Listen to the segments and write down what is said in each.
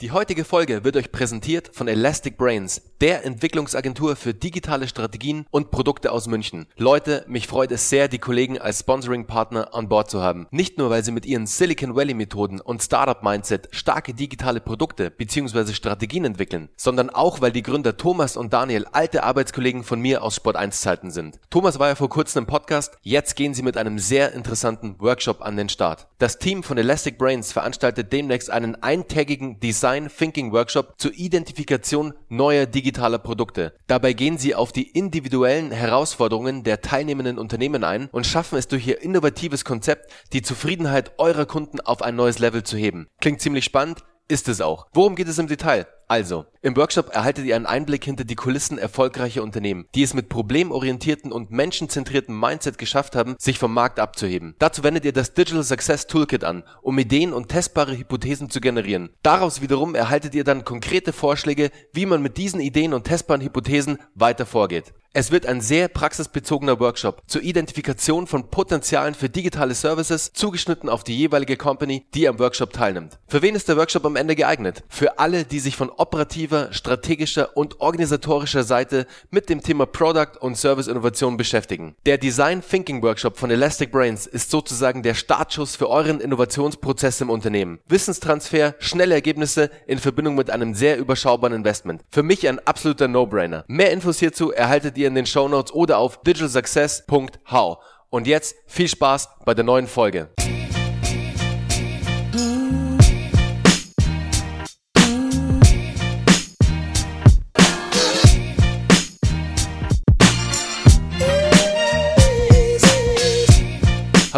Die heutige Folge wird euch präsentiert von Elastic Brains, der Entwicklungsagentur für digitale Strategien und Produkte aus München. Leute, mich freut es sehr, die Kollegen als Sponsoring-Partner an Bord zu haben. Nicht nur, weil sie mit ihren Silicon Valley-Methoden und Startup-Mindset starke digitale Produkte bzw. Strategien entwickeln, sondern auch, weil die Gründer Thomas und Daniel alte Arbeitskollegen von mir aus Sport 1-Zeiten sind. Thomas war ja vor kurzem im Podcast, jetzt gehen sie mit einem sehr interessanten Workshop an den Start. Das Team von Elastic Brains veranstaltet demnächst einen eintägigen Design Design Thinking Workshop zur Identifikation neuer digitaler Produkte. Dabei gehen sie auf die individuellen Herausforderungen der teilnehmenden Unternehmen ein und schaffen es durch ihr innovatives Konzept, die Zufriedenheit eurer Kunden auf ein neues Level zu heben. Klingt ziemlich spannend, ist es auch. Worum geht es im Detail? Also, im Workshop erhaltet ihr einen Einblick hinter die Kulissen erfolgreicher Unternehmen, die es mit problemorientierten und menschenzentrierten Mindset geschafft haben, sich vom Markt abzuheben. Dazu wendet ihr das Digital Success Toolkit an, um Ideen und testbare Hypothesen zu generieren. Daraus wiederum erhaltet ihr dann konkrete Vorschläge, wie man mit diesen Ideen und testbaren Hypothesen weiter vorgeht. Es wird ein sehr praxisbezogener Workshop zur Identifikation von Potenzialen für digitale Services, zugeschnitten auf die jeweilige Company, die am Workshop teilnimmt. Für wen ist der Workshop am Ende geeignet? Für alle, die sich von operativer, strategischer und organisatorischer Seite mit dem Thema Product und Service Innovation beschäftigen. Der Design Thinking Workshop von Elastic Brains ist sozusagen der Startschuss für euren Innovationsprozess im Unternehmen. Wissenstransfer, schnelle Ergebnisse in Verbindung mit einem sehr überschaubaren Investment. Für mich ein absoluter No-Brainer. Mehr Infos hierzu erhaltet ihr in den Show Notes oder auf digitalsuccess.how. Und jetzt viel Spaß bei der neuen Folge.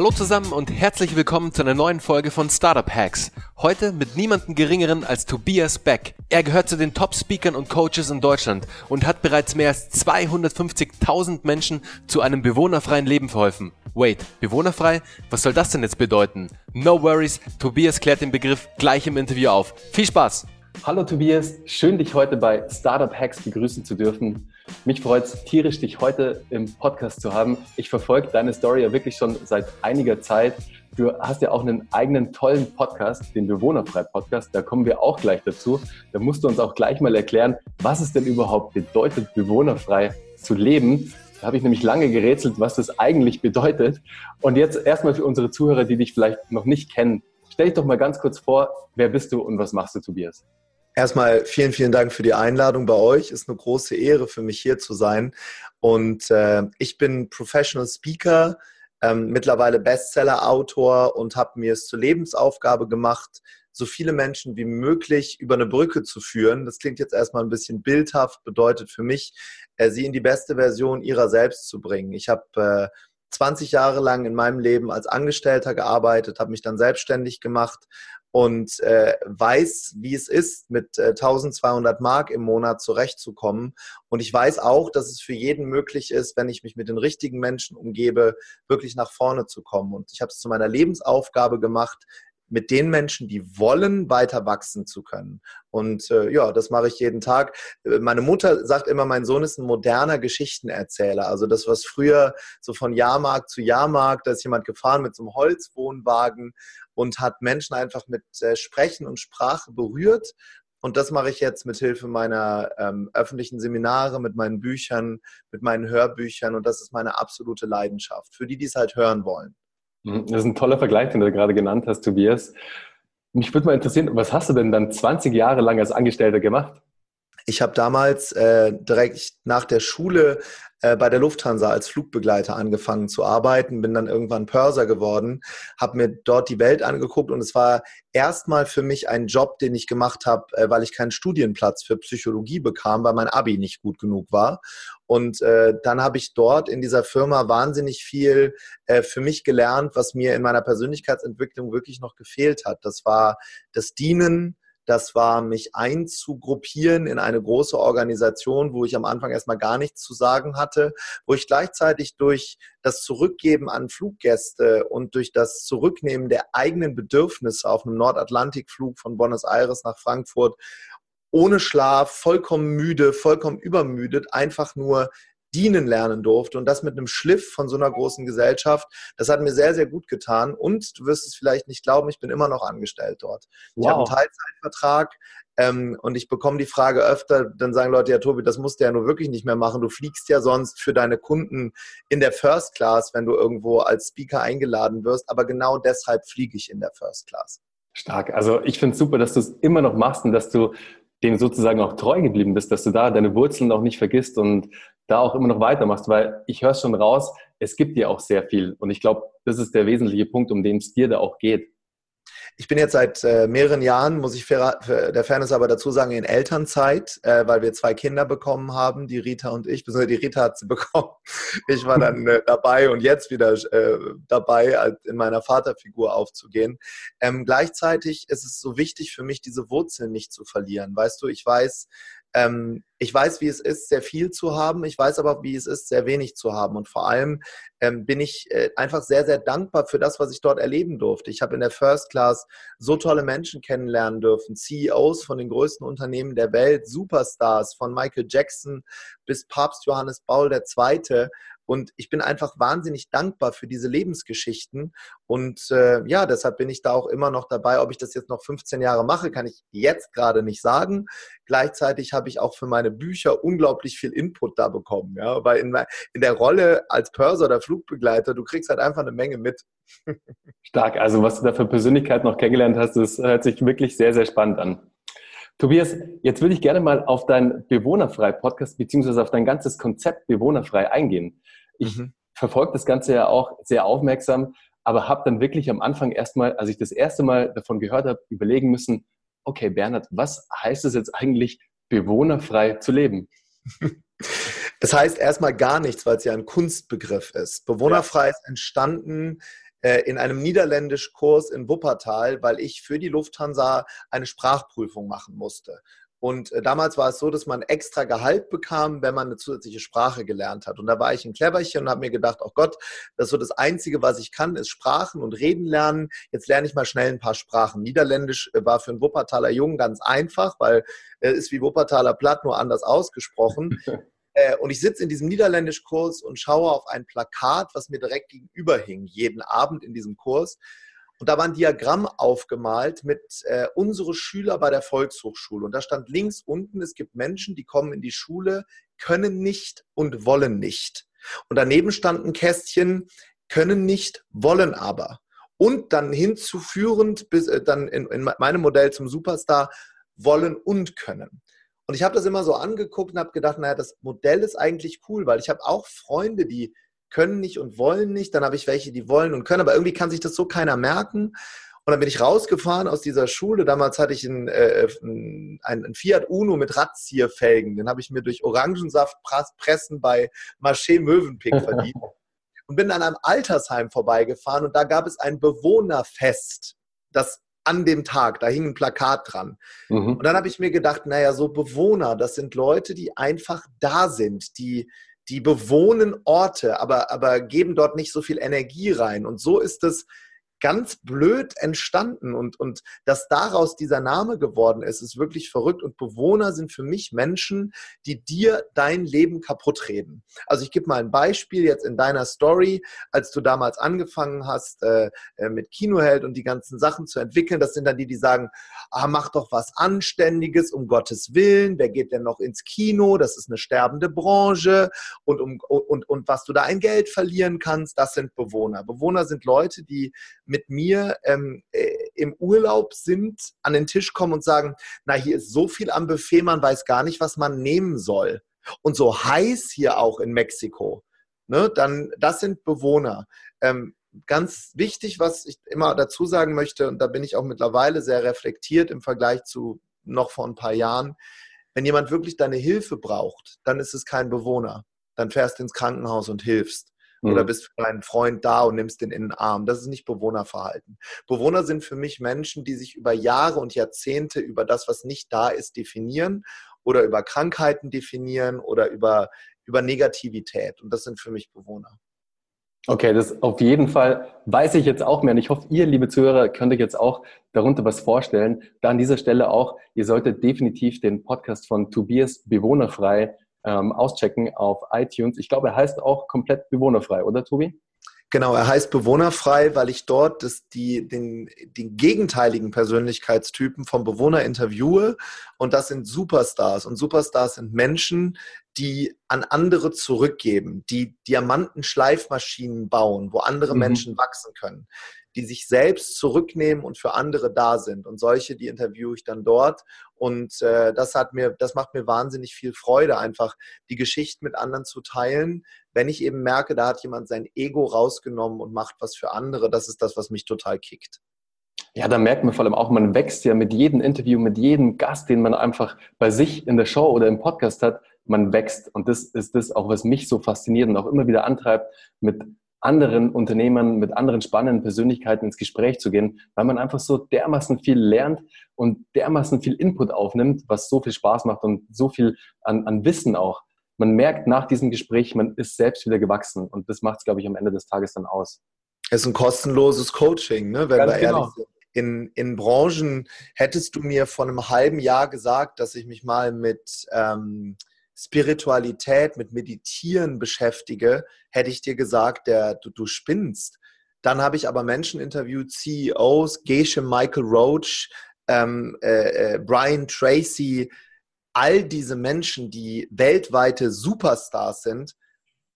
Hallo zusammen und herzlich willkommen zu einer neuen Folge von Startup Hacks. Heute mit niemandem geringeren als Tobias Beck. Er gehört zu den Top-Speakern und Coaches in Deutschland und hat bereits mehr als 250.000 Menschen zu einem bewohnerfreien Leben verholfen. Wait, bewohnerfrei? Was soll das denn jetzt bedeuten? No worries, Tobias klärt den Begriff gleich im Interview auf. Viel Spaß! Hallo Tobias, schön dich heute bei Startup Hacks begrüßen zu dürfen. Mich freut es tierisch, dich heute im Podcast zu haben. Ich verfolge deine Story ja wirklich schon seit einiger Zeit. Du hast ja auch einen eigenen tollen Podcast, den Bewohnerfrei-Podcast. Da kommen wir auch gleich dazu. Da musst du uns auch gleich mal erklären, was es denn überhaupt bedeutet, bewohnerfrei zu leben. Da habe ich nämlich lange gerätselt, was das eigentlich bedeutet. Und jetzt erstmal für unsere Zuhörer, die dich vielleicht noch nicht kennen. Stell dich doch mal ganz kurz vor, wer bist du und was machst du, Tobias? Erstmal vielen, vielen Dank für die Einladung bei euch. Ist eine große Ehre für mich hier zu sein. Und äh, ich bin Professional Speaker, ähm, mittlerweile Bestseller-Autor und habe mir es zur Lebensaufgabe gemacht, so viele Menschen wie möglich über eine Brücke zu führen. Das klingt jetzt erstmal ein bisschen bildhaft, bedeutet für mich, äh, sie in die beste Version ihrer selbst zu bringen. Ich habe äh, 20 Jahre lang in meinem Leben als Angestellter gearbeitet, habe mich dann selbstständig gemacht und äh, weiß, wie es ist, mit äh, 1200 Mark im Monat zurechtzukommen. Und ich weiß auch, dass es für jeden möglich ist, wenn ich mich mit den richtigen Menschen umgebe, wirklich nach vorne zu kommen. Und ich habe es zu meiner Lebensaufgabe gemacht, mit den Menschen, die wollen, weiter wachsen zu können. Und äh, ja, das mache ich jeden Tag. Äh, meine Mutter sagt immer, mein Sohn ist ein moderner Geschichtenerzähler. Also das, was früher so von Jahrmarkt zu Jahrmarkt, da ist jemand gefahren mit so einem Holzwohnwagen und hat Menschen einfach mit äh, Sprechen und Sprache berührt. Und das mache ich jetzt mit Hilfe meiner ähm, öffentlichen Seminare, mit meinen Büchern, mit meinen Hörbüchern. Und das ist meine absolute Leidenschaft. Für die, die es halt hören wollen. Mhm, das ist ein toller Vergleich, den du gerade genannt hast, Tobias. Mich würde mal interessieren, was hast du denn dann 20 Jahre lang als Angestellter gemacht? Ich habe damals äh, direkt nach der Schule äh, bei der Lufthansa als Flugbegleiter angefangen zu arbeiten, bin dann irgendwann Pörser geworden, habe mir dort die Welt angeguckt und es war erstmal für mich ein Job, den ich gemacht habe, äh, weil ich keinen Studienplatz für Psychologie bekam, weil mein Abi nicht gut genug war. Und äh, dann habe ich dort in dieser Firma wahnsinnig viel äh, für mich gelernt, was mir in meiner Persönlichkeitsentwicklung wirklich noch gefehlt hat. Das war das Dienen, das war, mich einzugruppieren in eine große Organisation, wo ich am Anfang erstmal gar nichts zu sagen hatte, wo ich gleichzeitig durch das Zurückgeben an Fluggäste und durch das Zurücknehmen der eigenen Bedürfnisse auf einem Nordatlantikflug von Buenos Aires nach Frankfurt ohne Schlaf, vollkommen müde, vollkommen übermüdet, einfach nur dienen lernen durfte und das mit einem Schliff von so einer großen Gesellschaft, das hat mir sehr, sehr gut getan und du wirst es vielleicht nicht glauben, ich bin immer noch angestellt dort. Wow. Ich habe einen Teilzeitvertrag, Ähm, und ich bekomme die Frage öfter, dann sagen Leute, ja Tobi, das musst du ja nur wirklich nicht mehr machen. Du fliegst ja sonst für deine Kunden in der First Class, wenn du irgendwo als Speaker eingeladen wirst. Aber genau deshalb fliege ich in der First Class. Stark. Also ich finde es super, dass du es immer noch machst und dass du dem sozusagen auch treu geblieben bist, dass du da deine Wurzeln auch nicht vergisst und da auch immer noch weitermachst, weil ich höre schon raus, es gibt dir auch sehr viel und ich glaube, das ist der wesentliche Punkt, um den es dir da auch geht. Ich bin jetzt seit äh, mehreren Jahren, muss ich für der Fairness aber dazu sagen, in Elternzeit, äh, weil wir zwei Kinder bekommen haben, die Rita und ich. Beziehungsweise die Rita hat sie bekommen. Ich war dann äh, dabei und jetzt wieder äh, dabei, in meiner Vaterfigur aufzugehen. Ähm, gleichzeitig ist es so wichtig für mich, diese Wurzeln nicht zu verlieren. Weißt du, ich weiß, ähm, ich weiß, wie es ist, sehr viel zu haben. Ich weiß aber, wie es ist, sehr wenig zu haben. Und vor allem ähm, bin ich äh, einfach sehr, sehr dankbar für das, was ich dort erleben durfte. Ich habe in der First Class so tolle Menschen kennenlernen dürfen. CEOs von den größten Unternehmen der Welt, Superstars von Michael Jackson bis Papst Johannes Paul II. Und ich bin einfach wahnsinnig dankbar für diese Lebensgeschichten. Und äh, ja, deshalb bin ich da auch immer noch dabei. Ob ich das jetzt noch 15 Jahre mache, kann ich jetzt gerade nicht sagen. Gleichzeitig habe ich auch für meine Bücher unglaublich viel Input da bekommen. Ja? Weil in, in der Rolle als Pörser oder Flugbegleiter, du kriegst halt einfach eine Menge mit. Stark. Also was du da für Persönlichkeit noch kennengelernt hast, das hört sich wirklich sehr, sehr spannend an. Tobias, jetzt würde ich gerne mal auf dein Bewohnerfrei-Podcast beziehungsweise auf dein ganzes Konzept Bewohnerfrei eingehen. Ich mhm. verfolge das Ganze ja auch sehr aufmerksam, aber habe dann wirklich am Anfang erstmal, als ich das erste Mal davon gehört habe, überlegen müssen, okay, Bernhard, was heißt es jetzt eigentlich, bewohnerfrei zu leben? Das heißt erstmal gar nichts, weil es ja ein Kunstbegriff ist. Bewohnerfrei ja. ist entstanden äh, in einem niederländischen Kurs in Wuppertal, weil ich für die Lufthansa eine Sprachprüfung machen musste. Und äh, damals war es so, dass man extra Gehalt bekam, wenn man eine zusätzliche Sprache gelernt hat. Und da war ich ein Cleverchen und habe mir gedacht, oh Gott, das ist so das Einzige, was ich kann, ist Sprachen und Reden lernen. Jetzt lerne ich mal schnell ein paar Sprachen. Niederländisch äh, war für einen Wuppertaler Jungen ganz einfach, weil es ist wie Wuppertaler Platt, nur anders ausgesprochen. Äh, und ich sitze in diesem Niederländischkurs und schaue auf ein Plakat, was mir direkt gegenüber hing, jeden Abend in diesem Kurs. Und da war ein Diagramm aufgemalt mit äh, unsere Schüler bei der Volkshochschule. Und da stand links unten, es gibt Menschen, die kommen in die Schule, können nicht und wollen nicht. Und daneben stand ein Kästchen, können nicht, wollen aber. Und dann hinzuführend, bis äh, dann in, in meinem Modell zum Superstar, wollen und können. Und ich habe das immer so angeguckt und habe gedacht, naja, das Modell ist eigentlich cool, weil ich habe auch Freunde, die können nicht und wollen nicht. Dann habe ich welche, die wollen und können, aber irgendwie kann sich das so keiner merken. Und dann bin ich rausgefahren aus dieser Schule. Damals hatte ich einen, äh, einen Fiat Uno mit Radzierfelgen. Den habe ich mir durch Orangensaft pressen bei Marché Mövenpick verdient. und bin an einem Altersheim vorbeigefahren und da gab es ein Bewohnerfest, das an dem Tag, da hing ein Plakat dran. Mhm. Und dann habe ich mir gedacht, naja, so Bewohner, das sind Leute, die einfach da sind, die, die bewohnen Orte, aber, aber geben dort nicht so viel Energie rein. Und so ist es ganz blöd entstanden und, und dass daraus dieser Name geworden ist, ist wirklich verrückt. Und Bewohner sind für mich Menschen, die dir dein Leben kaputt reden. Also ich gebe mal ein Beispiel jetzt in deiner Story, als du damals angefangen hast äh, äh, mit Kinoheld und die ganzen Sachen zu entwickeln. Das sind dann die, die sagen, ah, mach doch was Anständiges, um Gottes Willen. Wer geht denn noch ins Kino? Das ist eine sterbende Branche. Und, um, und, und was du da ein Geld verlieren kannst, das sind Bewohner. Bewohner sind Leute, die mit mir ähm, äh, im Urlaub sind, an den Tisch kommen und sagen, na, hier ist so viel am Buffet, man weiß gar nicht, was man nehmen soll. Und so heiß hier auch in Mexiko. Ne, dann, das sind Bewohner. Ähm, ganz wichtig, was ich immer dazu sagen möchte, und da bin ich auch mittlerweile sehr reflektiert im Vergleich zu noch vor ein paar Jahren, wenn jemand wirklich deine Hilfe braucht, dann ist es kein Bewohner. Dann fährst du ins Krankenhaus und hilfst oder mhm. bist für deinen Freund da und nimmst den in den Arm. Das ist nicht Bewohnerverhalten. Bewohner sind für mich Menschen, die sich über Jahre und Jahrzehnte über das, was nicht da ist, definieren oder über Krankheiten definieren oder über, über Negativität. Und das sind für mich Bewohner. Okay, das auf jeden Fall weiß ich jetzt auch mehr. Und ich hoffe, ihr, liebe Zuhörer, könnt euch jetzt auch darunter was vorstellen. Da an dieser Stelle auch, ihr solltet definitiv den Podcast von Tobias Bewohnerfrei ähm, auschecken auf iTunes. Ich glaube, er heißt auch komplett bewohnerfrei, oder Tobi? Genau, er heißt bewohnerfrei, weil ich dort das, die, den, den gegenteiligen Persönlichkeitstypen vom Bewohner interviewe. Und das sind Superstars. Und Superstars sind Menschen, die an andere zurückgeben, die Diamantenschleifmaschinen bauen, wo andere mhm. Menschen wachsen können, die sich selbst zurücknehmen und für andere da sind. Und solche, die interviewe ich dann dort. Und äh, das hat mir, das macht mir wahnsinnig viel Freude, einfach die Geschichte mit anderen zu teilen. Wenn ich eben merke, da hat jemand sein Ego rausgenommen und macht was für andere, das ist das, was mich total kickt. Ja, da merkt man vor allem auch, man wächst ja mit jedem Interview, mit jedem Gast, den man einfach bei sich in der Show oder im Podcast hat, man wächst. Und das ist das auch, was mich so fasziniert und auch immer wieder antreibt, mit anderen Unternehmern, mit anderen spannenden Persönlichkeiten ins Gespräch zu gehen, weil man einfach so dermaßen viel lernt und dermaßen viel Input aufnimmt, was so viel Spaß macht und so viel an, an Wissen auch. Man merkt nach diesem Gespräch, man ist selbst wieder gewachsen und das macht es, glaube ich, am Ende des Tages dann aus. Es ist ein kostenloses Coaching, ne? wenn Ganz wir genau. ehrlich sind. In, in Branchen hättest du mir vor einem halben Jahr gesagt, dass ich mich mal mit ähm, Spiritualität, mit Meditieren beschäftige, hätte ich dir gesagt, der, du, du spinnst. Dann habe ich aber Menschen interviewt, CEOs, Gesche Michael Roach, ähm, äh, äh, Brian Tracy, all diese Menschen, die weltweite Superstars sind,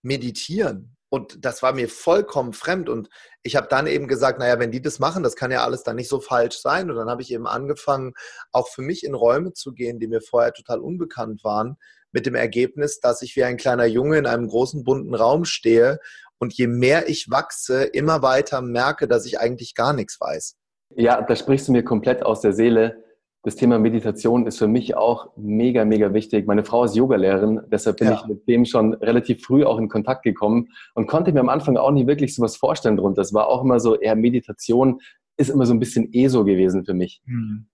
meditieren. Und das war mir vollkommen fremd. Und ich habe dann eben gesagt, naja, wenn die das machen, das kann ja alles dann nicht so falsch sein. Und dann habe ich eben angefangen, auch für mich in Räume zu gehen, die mir vorher total unbekannt waren, mit dem Ergebnis, dass ich wie ein kleiner Junge in einem großen bunten Raum stehe und je mehr ich wachse, immer weiter merke, dass ich eigentlich gar nichts weiß. Ja, da sprichst du mir komplett aus der Seele. Das Thema Meditation ist für mich auch mega, mega wichtig. Meine Frau ist Yogalehrerin, deshalb bin ja. ich mit dem schon relativ früh auch in Kontakt gekommen und konnte mir am Anfang auch nicht wirklich sowas vorstellen drunter. Es war auch immer so, eher Meditation ist immer so ein bisschen ESO gewesen für mich. Mhm.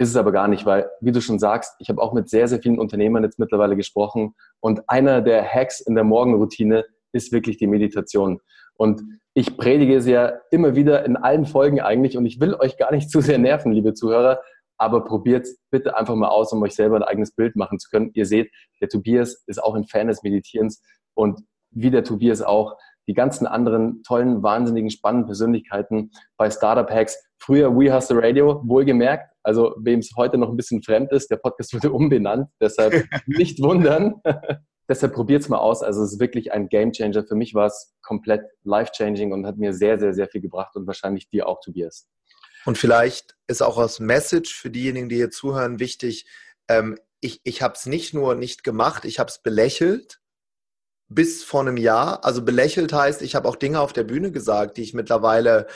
Ist es aber gar nicht, weil, wie du schon sagst, ich habe auch mit sehr, sehr vielen Unternehmern jetzt mittlerweile gesprochen und einer der Hacks in der Morgenroutine ist wirklich die Meditation. Und ich predige es ja immer wieder in allen Folgen eigentlich und ich will euch gar nicht zu sehr nerven, liebe Zuhörer, aber probiert bitte einfach mal aus, um euch selber ein eigenes Bild machen zu können. Ihr seht, der Tobias ist auch ein Fan des Meditierens und wie der Tobias auch, die ganzen anderen tollen, wahnsinnigen, spannenden Persönlichkeiten bei Startup Hacks. Früher We Hustle Radio, wohlgemerkt. Also wem es heute noch ein bisschen fremd ist, der Podcast wurde umbenannt. Deshalb nicht wundern. deshalb probiert es mal aus. Also es ist wirklich ein Game Changer. Für mich war es komplett life-changing und hat mir sehr, sehr, sehr viel gebracht und wahrscheinlich dir auch, Tobias. Und vielleicht ist auch als Message für diejenigen, die hier zuhören, wichtig, ähm, ich, ich habe es nicht nur nicht gemacht, ich habe es belächelt, bis vor einem Jahr. Also belächelt heißt, ich habe auch Dinge auf der Bühne gesagt, die ich mittlerweile,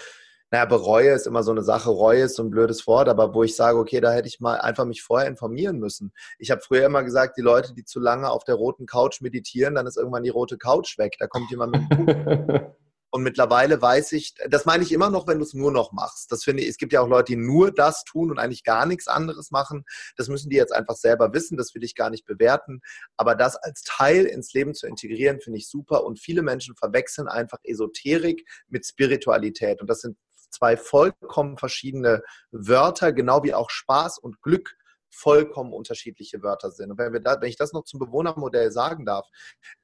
naja, bereue ist immer so eine Sache, Reue ist so ein blödes Wort, aber wo ich sage, okay, da hätte ich mal einfach mich vorher informieren müssen. Ich habe früher immer gesagt, die Leute, die zu lange auf der roten Couch meditieren, dann ist irgendwann die rote Couch weg. Da kommt jemand mit Und mittlerweile weiß ich, das meine ich immer noch, wenn du es nur noch machst. Das finde ich, es gibt ja auch Leute, die nur das tun und eigentlich gar nichts anderes machen. Das müssen die jetzt einfach selber wissen. Das will ich gar nicht bewerten. Aber das als Teil ins Leben zu integrieren, finde ich super. Und viele Menschen verwechseln einfach Esoterik mit Spiritualität. Und das sind zwei vollkommen verschiedene Wörter, genau wie auch Spaß und Glück vollkommen unterschiedliche Wörter sind. Und wenn, wir da, wenn ich das noch zum Bewohnermodell sagen darf,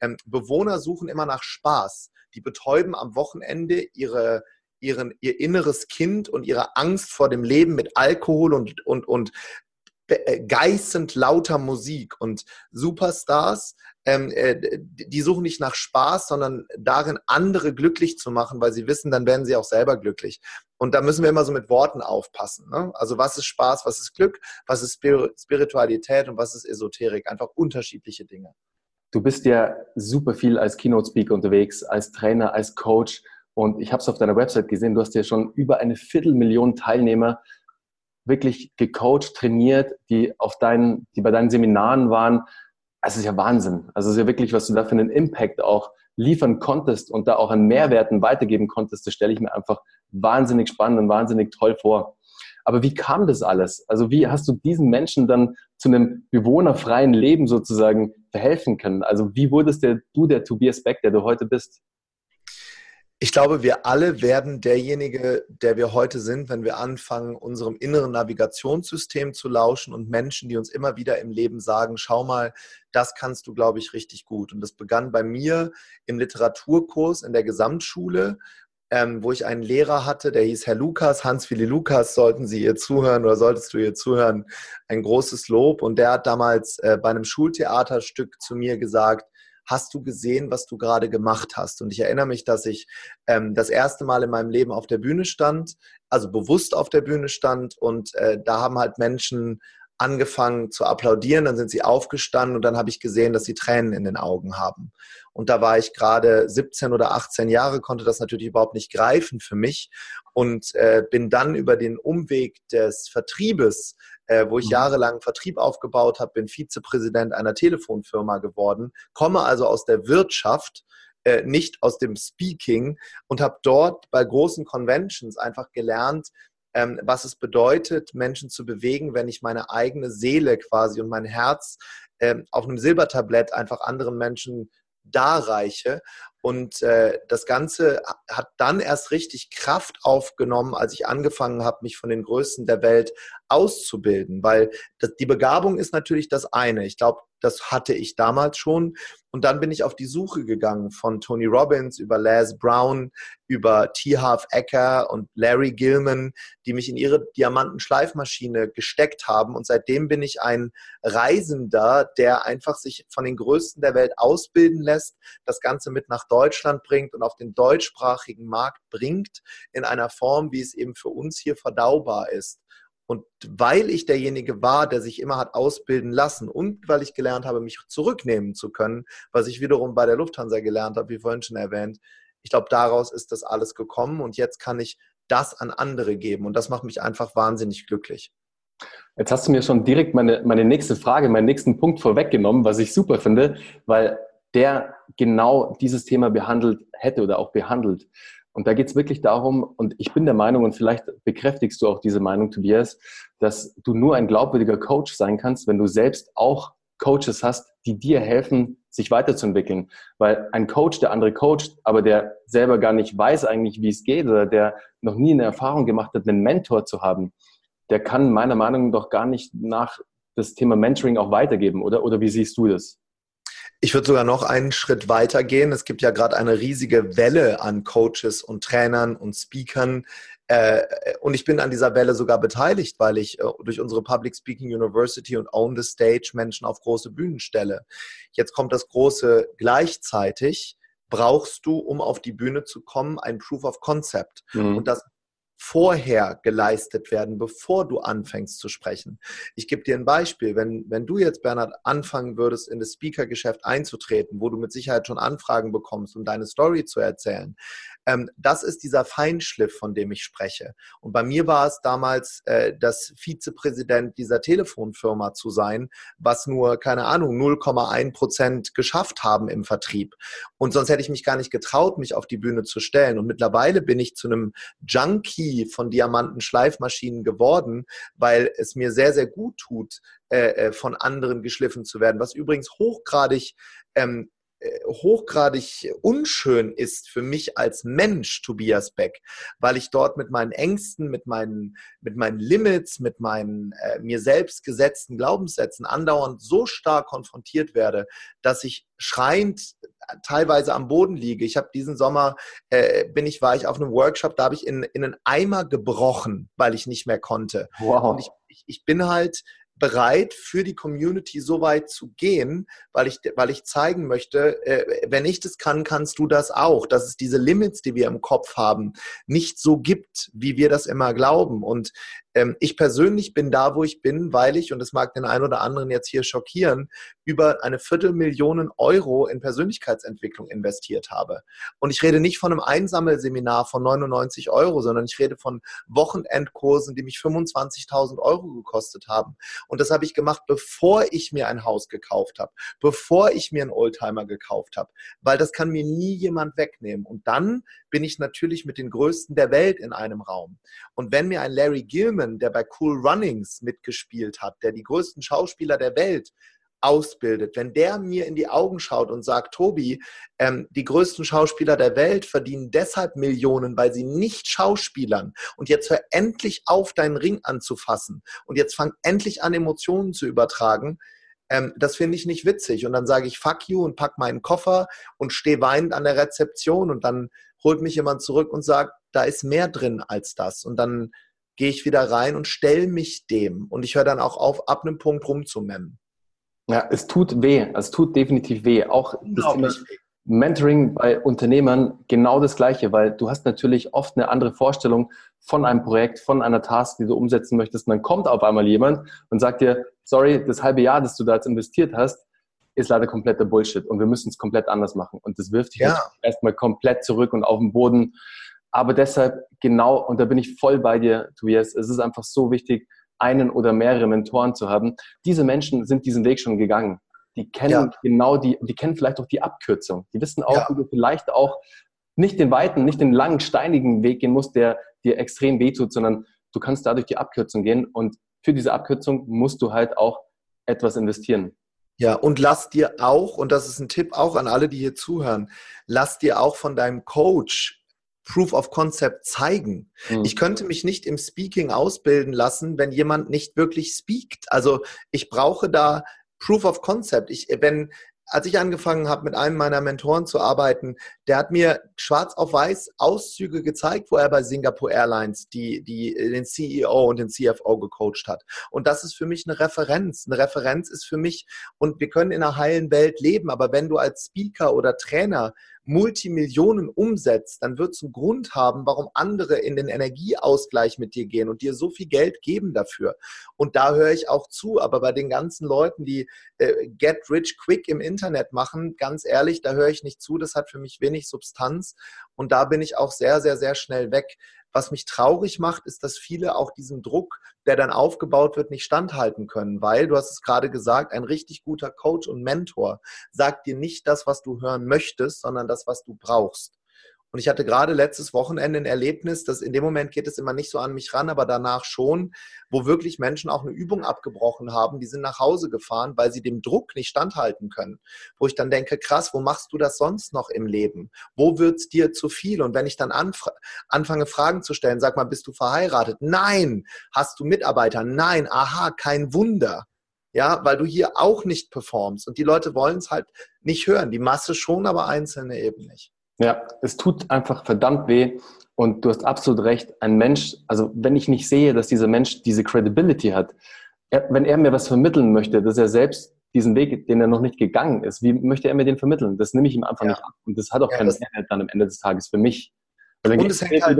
ähm, Bewohner suchen immer nach Spaß. Die betäuben am Wochenende ihre, ihren, ihr inneres Kind und ihre Angst vor dem Leben mit Alkohol und, und, und äh, geißend lauter Musik. Und Superstars ähm, äh, die suchen nicht nach Spaß, sondern darin, andere glücklich zu machen, weil sie wissen, dann werden sie auch selber glücklich. Und da müssen wir immer so mit Worten aufpassen. Ne? Also was ist Spaß, was ist Glück, was ist Spiritualität und was ist Esoterik? Einfach unterschiedliche Dinge. Du bist ja super viel als Keynote-Speaker unterwegs, als Trainer, als Coach. Und ich habe es auf deiner Website gesehen, du hast ja schon über eine Viertelmillion Teilnehmer wirklich gecoacht, trainiert, die auf deinen, die bei deinen Seminaren waren es ist ja Wahnsinn. Also es ist ja wirklich, was du da für einen Impact auch liefern konntest und da auch an Mehrwerten weitergeben konntest, das stelle ich mir einfach wahnsinnig spannend und wahnsinnig toll vor. Aber wie kam das alles? Also wie hast du diesen Menschen dann zu einem bewohnerfreien Leben sozusagen verhelfen können? Also wie wurdest der, du der Tobias Beck, der du heute bist? Ich glaube, wir alle werden derjenige, der wir heute sind, wenn wir anfangen, unserem inneren Navigationssystem zu lauschen und Menschen, die uns immer wieder im Leben sagen, schau mal, das kannst du, glaube ich, richtig gut. Und das begann bei mir im Literaturkurs in der Gesamtschule, ähm, wo ich einen Lehrer hatte, der hieß Herr Lukas, Hans-Willi Lukas, sollten Sie ihr zuhören oder solltest du ihr zuhören, ein großes Lob. Und der hat damals äh, bei einem Schultheaterstück zu mir gesagt, hast du gesehen, was du gerade gemacht hast? Und ich erinnere mich, dass ich ähm, das erste Mal in meinem Leben auf der Bühne stand, also bewusst auf der Bühne stand und äh, da haben halt Menschen angefangen zu applaudieren, dann sind sie aufgestanden und dann habe ich gesehen, dass sie Tränen in den Augen haben. Und da war ich gerade 17 oder 18 Jahre, konnte das natürlich überhaupt nicht greifen für mich und äh, bin dann über den Umweg des Vertriebes, äh, wo ich mhm. jahrelang Vertrieb aufgebaut habe, bin Vizepräsident einer Telefonfirma geworden, komme also aus der Wirtschaft äh, nicht aus dem Speaking und habe dort bei großen Conventions einfach gelernt, ähm, was es bedeutet, Menschen zu bewegen, wenn ich meine eigene Seele quasi und mein Herz ähm, auf einem Silbertablett einfach anderen Menschen darreiche. Und äh, das Ganze hat dann erst richtig Kraft aufgenommen, als ich angefangen habe, mich von den Größten der Welt auszubilden. Weil das, die Begabung ist natürlich das eine. Ich glaube, das hatte ich damals schon. Und dann bin ich auf die Suche gegangen von Tony Robbins über Les Brown, über T. Half Ecker und Larry Gilman, die mich in ihre Diamantenschleifmaschine gesteckt haben. Und seitdem bin ich ein Reisender, der einfach sich von den Größten der Welt ausbilden lässt, das Ganze mit nach Deutschland bringt und auf den deutschsprachigen Markt bringt, in einer Form, wie es eben für uns hier verdaubar ist. Und weil ich derjenige war, der sich immer hat ausbilden lassen und weil ich gelernt habe, mich zurücknehmen zu können, was ich wiederum bei der Lufthansa gelernt habe, wie vorhin schon erwähnt, ich glaube, daraus ist das alles gekommen und jetzt kann ich das an andere geben und das macht mich einfach wahnsinnig glücklich. Jetzt hast du mir schon direkt meine, meine nächste Frage, meinen nächsten Punkt vorweggenommen, was ich super finde, weil der genau dieses Thema behandelt hätte oder auch behandelt. Und da geht es wirklich darum, und ich bin der Meinung, und vielleicht bekräftigst du auch diese Meinung, Tobias, dass du nur ein glaubwürdiger Coach sein kannst, wenn du selbst auch Coaches hast, die dir helfen, sich weiterzuentwickeln. Weil ein Coach, der andere coacht, aber der selber gar nicht weiß eigentlich, wie es geht oder der noch nie eine Erfahrung gemacht hat, einen Mentor zu haben, der kann meiner Meinung nach doch gar nicht nach das Thema Mentoring auch weitergeben, oder? Oder wie siehst du das? Ich würde sogar noch einen Schritt weiter gehen. Es gibt ja gerade eine riesige Welle an Coaches und Trainern und Speakern. Äh, und ich bin an dieser Welle sogar beteiligt, weil ich äh, durch unsere Public Speaking University und Own the Stage Menschen auf große Bühnen stelle. Jetzt kommt das große gleichzeitig brauchst du, um auf die Bühne zu kommen, ein Proof of Concept. Mhm. Und das vorher geleistet werden, bevor du anfängst zu sprechen. Ich gebe dir ein Beispiel. Wenn, wenn du jetzt, Bernhard, anfangen würdest, in das Speaker-Geschäft einzutreten, wo du mit Sicherheit schon Anfragen bekommst, um deine Story zu erzählen, ähm, das ist dieser Feinschliff, von dem ich spreche. Und bei mir war es damals, äh, das Vizepräsident dieser Telefonfirma zu sein, was nur, keine Ahnung, 0,1 Prozent geschafft haben im Vertrieb. Und sonst hätte ich mich gar nicht getraut, mich auf die Bühne zu stellen. Und mittlerweile bin ich zu einem Junkie von Diamanten-Schleifmaschinen geworden, weil es mir sehr, sehr gut tut, äh, äh von anderen geschliffen zu werden, was übrigens hochgradig ähm, äh, hochgradig unschön ist für mich als Mensch, Tobias Beck, weil ich dort mit meinen Ängsten, mit meinen, mit meinen Limits, mit meinen äh, mir selbst gesetzten Glaubenssätzen andauernd so stark konfrontiert werde, dass ich schreiend äh, teilweise am Boden liege. Ich habe diesen Sommer, äh, bin ich, war ich auf einem Workshop, da habe ich in, in einen Eimer gebrochen, weil ich nicht mehr konnte. Wow. Und ich, ich, ich bin halt bereit, für die Community so weit zu gehen, weil ich, weil ich zeigen möchte, äh, wenn ich das kann, kannst du das auch. Dass es diese Limits, die wir im Kopf haben, nicht so gibt, wie wir das immer glauben. Und ähm, ich persönlich bin da, wo ich bin, weil ich, und das mag den einen oder anderen jetzt hier schockieren, über eine Viertelmillion Euro in Persönlichkeitsentwicklung investiert habe. Und ich rede nicht von einem Einsammelseminar von 99 Euro, sondern ich rede von Wochenendkursen, die mich 25.000 Euro gekostet haben. Und das habe ich gemacht, bevor ich mir ein Haus gekauft habe, bevor ich mir einen Oldtimer gekauft habe, weil das kann mir nie jemand wegnehmen. Und dann bin ich natürlich mit den Größten der Welt in einem Raum. Und wenn mir ein Larry Gilman, der bei Cool Runnings mitgespielt hat, der die größten Schauspieler der Welt ausbildet, wenn der mir in die Augen schaut und sagt, Tobi, ähm, die größten Schauspieler der Welt verdienen deshalb Millionen, weil sie nicht Schauspielern. Und jetzt hör endlich auf, deinen Ring anzufassen. Und jetzt fang endlich an, Emotionen zu übertragen ähm, das finde ich nicht witzig. Und dann sage ich fuck you und pack meinen Koffer und stehe weinend an der Rezeption und dann holt mich jemand zurück und sagt, da ist mehr drin als das. Und dann gehe ich wieder rein und stelle mich dem. Und ich höre dann auch auf, ab einem Punkt rumzumemmen. Ja, es tut weh. Es tut definitiv weh. Auch das Thema Mentoring bei Unternehmern genau das Gleiche, weil du hast natürlich oft eine andere Vorstellung von einem Projekt, von einer Task, die du umsetzen möchtest. Und dann kommt auf einmal jemand und sagt dir, sorry, das halbe Jahr, das du da jetzt investiert hast, ist leider kompletter Bullshit und wir müssen es komplett anders machen. Und das wirft dich ja. erstmal komplett zurück und auf den Boden. Aber deshalb genau, und da bin ich voll bei dir, Tobias, es ist einfach so wichtig, einen oder mehrere Mentoren zu haben. Diese Menschen sind diesen Weg schon gegangen. Die kennen ja. genau die, die kennen vielleicht auch die Abkürzung. Die wissen auch, ja. wie du vielleicht auch nicht den weiten, nicht den langen, steinigen Weg gehen musst, der dir extrem wehtut, sondern du kannst dadurch die Abkürzung gehen und für diese Abkürzung musst du halt auch etwas investieren. Ja, und lass dir auch, und das ist ein Tipp auch an alle, die hier zuhören, lass dir auch von deinem Coach Proof of Concept zeigen. Mhm. Ich könnte mich nicht im Speaking ausbilden lassen, wenn jemand nicht wirklich speakt. Also ich brauche da Proof of Concept. Ich, wenn, als ich angefangen habe, mit einem meiner Mentoren zu arbeiten, der hat mir schwarz auf weiß Auszüge gezeigt, wo er bei Singapore Airlines die, die, den CEO und den CFO gecoacht hat. Und das ist für mich eine Referenz. Eine Referenz ist für mich, und wir können in einer heilen Welt leben, aber wenn du als Speaker oder Trainer Multimillionen umsetzt, dann wird es einen Grund haben, warum andere in den Energieausgleich mit dir gehen und dir so viel Geld geben dafür. Und da höre ich auch zu. Aber bei den ganzen Leuten, die äh, Get Rich Quick im Internet machen, ganz ehrlich, da höre ich nicht zu. Das hat für mich wenig Substanz. Und da bin ich auch sehr, sehr, sehr schnell weg. Was mich traurig macht, ist, dass viele auch diesem Druck, der dann aufgebaut wird, nicht standhalten können, weil, du hast es gerade gesagt, ein richtig guter Coach und Mentor sagt dir nicht das, was du hören möchtest, sondern das, was du brauchst. Und ich hatte gerade letztes Wochenende ein Erlebnis, dass in dem Moment geht es immer nicht so an mich ran, aber danach schon, wo wirklich Menschen auch eine Übung abgebrochen haben, die sind nach Hause gefahren, weil sie dem Druck nicht standhalten können. Wo ich dann denke, krass, wo machst du das sonst noch im Leben? Wo wird's dir zu viel? Und wenn ich dann anfange, Fragen zu stellen, sag mal, bist du verheiratet? Nein. Hast du Mitarbeiter? Nein. Aha, kein Wunder. Ja, weil du hier auch nicht performst. Und die Leute wollen es halt nicht hören. Die Masse schon, aber Einzelne eben nicht. Ja, es tut einfach verdammt weh. Und du hast absolut recht. Ein Mensch, also wenn ich nicht sehe, dass dieser Mensch diese Credibility hat, er, wenn er mir was vermitteln möchte, dass er selbst diesen Weg, den er noch nicht gegangen ist, wie möchte er mir den vermitteln? Das nehme ich ihm einfach ja. nicht ab. Und das hat auch ja, keinen Mehrwert dann am Ende des Tages für mich. und es hängt halt,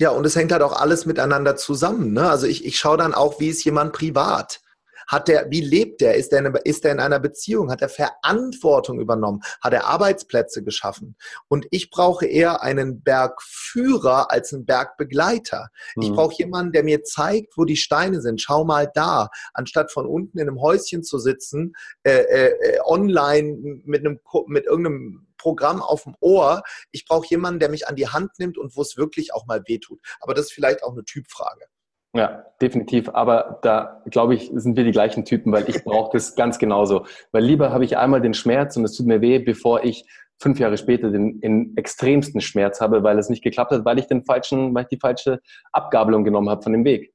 ja, und es hängt halt auch alles miteinander zusammen. Ne? Also ich, ich schaue dann auch, wie ist jemand privat. Hat der, wie lebt der? Ist der, in, ist der in einer Beziehung? Hat er Verantwortung übernommen? Hat er Arbeitsplätze geschaffen? Und ich brauche eher einen Bergführer als einen Bergbegleiter. Mhm. Ich brauche jemanden, der mir zeigt, wo die Steine sind. Schau mal da. Anstatt von unten in einem Häuschen zu sitzen, äh, äh, online mit einem, mit irgendeinem Programm auf dem Ohr. Ich brauche jemanden, der mich an die Hand nimmt und wo es wirklich auch mal wehtut. Aber das ist vielleicht auch eine Typfrage. Ja, definitiv. Aber da, glaube ich, sind wir die gleichen Typen, weil ich brauche das ganz genauso. Weil lieber habe ich einmal den Schmerz und es tut mir weh, bevor ich fünf Jahre später den, den extremsten Schmerz habe, weil es nicht geklappt hat, weil ich den falschen, weil ich die falsche Abgabelung genommen habe von dem Weg.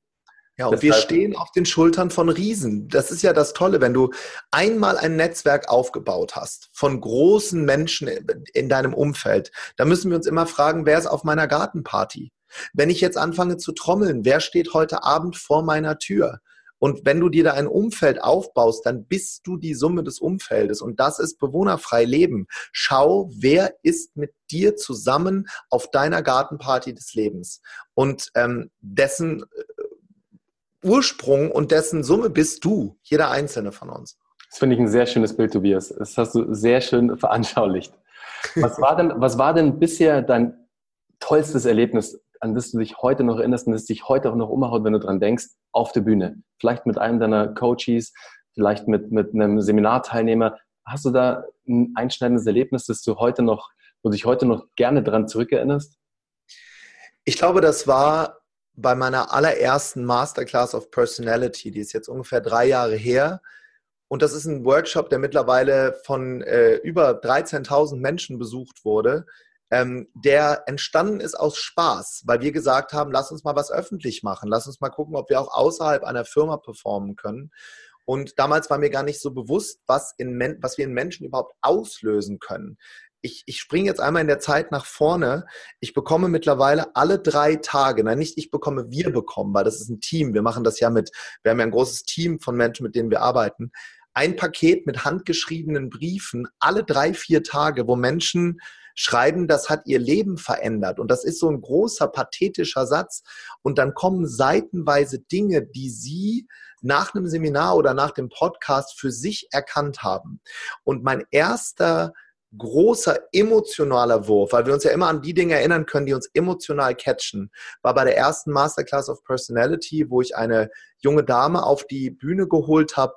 Ja, und Deshalb, wir stehen auf den Schultern von Riesen. Das ist ja das Tolle, wenn du einmal ein Netzwerk aufgebaut hast von großen Menschen in deinem Umfeld. Da müssen wir uns immer fragen, wer ist auf meiner Gartenparty? Wenn ich jetzt anfange zu trommeln, wer steht heute Abend vor meiner Tür? Und wenn du dir da ein Umfeld aufbaust, dann bist du die Summe des Umfeldes. Und das ist bewohnerfrei Leben. Schau, wer ist mit dir zusammen auf deiner Gartenparty des Lebens. Und ähm, dessen äh, Ursprung und dessen Summe bist du, jeder einzelne von uns. Das finde ich ein sehr schönes Bild, Tobias. Das hast du sehr schön veranschaulicht. Was war denn, was war denn bisher dein tollstes Erlebnis an das du dich heute noch erinnerst und das dich heute auch noch umhaut, wenn du dran denkst, auf der Bühne? Vielleicht mit einem deiner Coaches, vielleicht mit, mit einem Seminarteilnehmer. Hast du da ein einschneidendes Erlebnis, das du heute noch, wo du dich heute noch gerne dran zurückerinnerst? Ich glaube, das war bei meiner allerersten Masterclass of Personality, die ist jetzt ungefähr drei Jahre her. Und das ist ein Workshop, der mittlerweile von äh, über 13.000 Menschen besucht wurde ähm, der entstanden ist aus Spaß, weil wir gesagt haben, lass uns mal was öffentlich machen, lass uns mal gucken, ob wir auch außerhalb einer Firma performen können. Und damals war mir gar nicht so bewusst, was, in, was wir in Menschen überhaupt auslösen können. Ich, ich springe jetzt einmal in der Zeit nach vorne. Ich bekomme mittlerweile alle drei Tage, nein, nicht ich bekomme, wir bekommen, weil das ist ein Team. Wir machen das ja mit, wir haben ja ein großes Team von Menschen, mit denen wir arbeiten. Ein Paket mit handgeschriebenen Briefen alle drei, vier Tage, wo Menschen schreiben, das hat ihr Leben verändert. Und das ist so ein großer, pathetischer Satz. Und dann kommen seitenweise Dinge, die sie nach einem Seminar oder nach dem Podcast für sich erkannt haben. Und mein erster großer emotionaler Wurf, weil wir uns ja immer an die Dinge erinnern können, die uns emotional catchen, war bei der ersten Masterclass of Personality, wo ich eine junge Dame auf die Bühne geholt habe,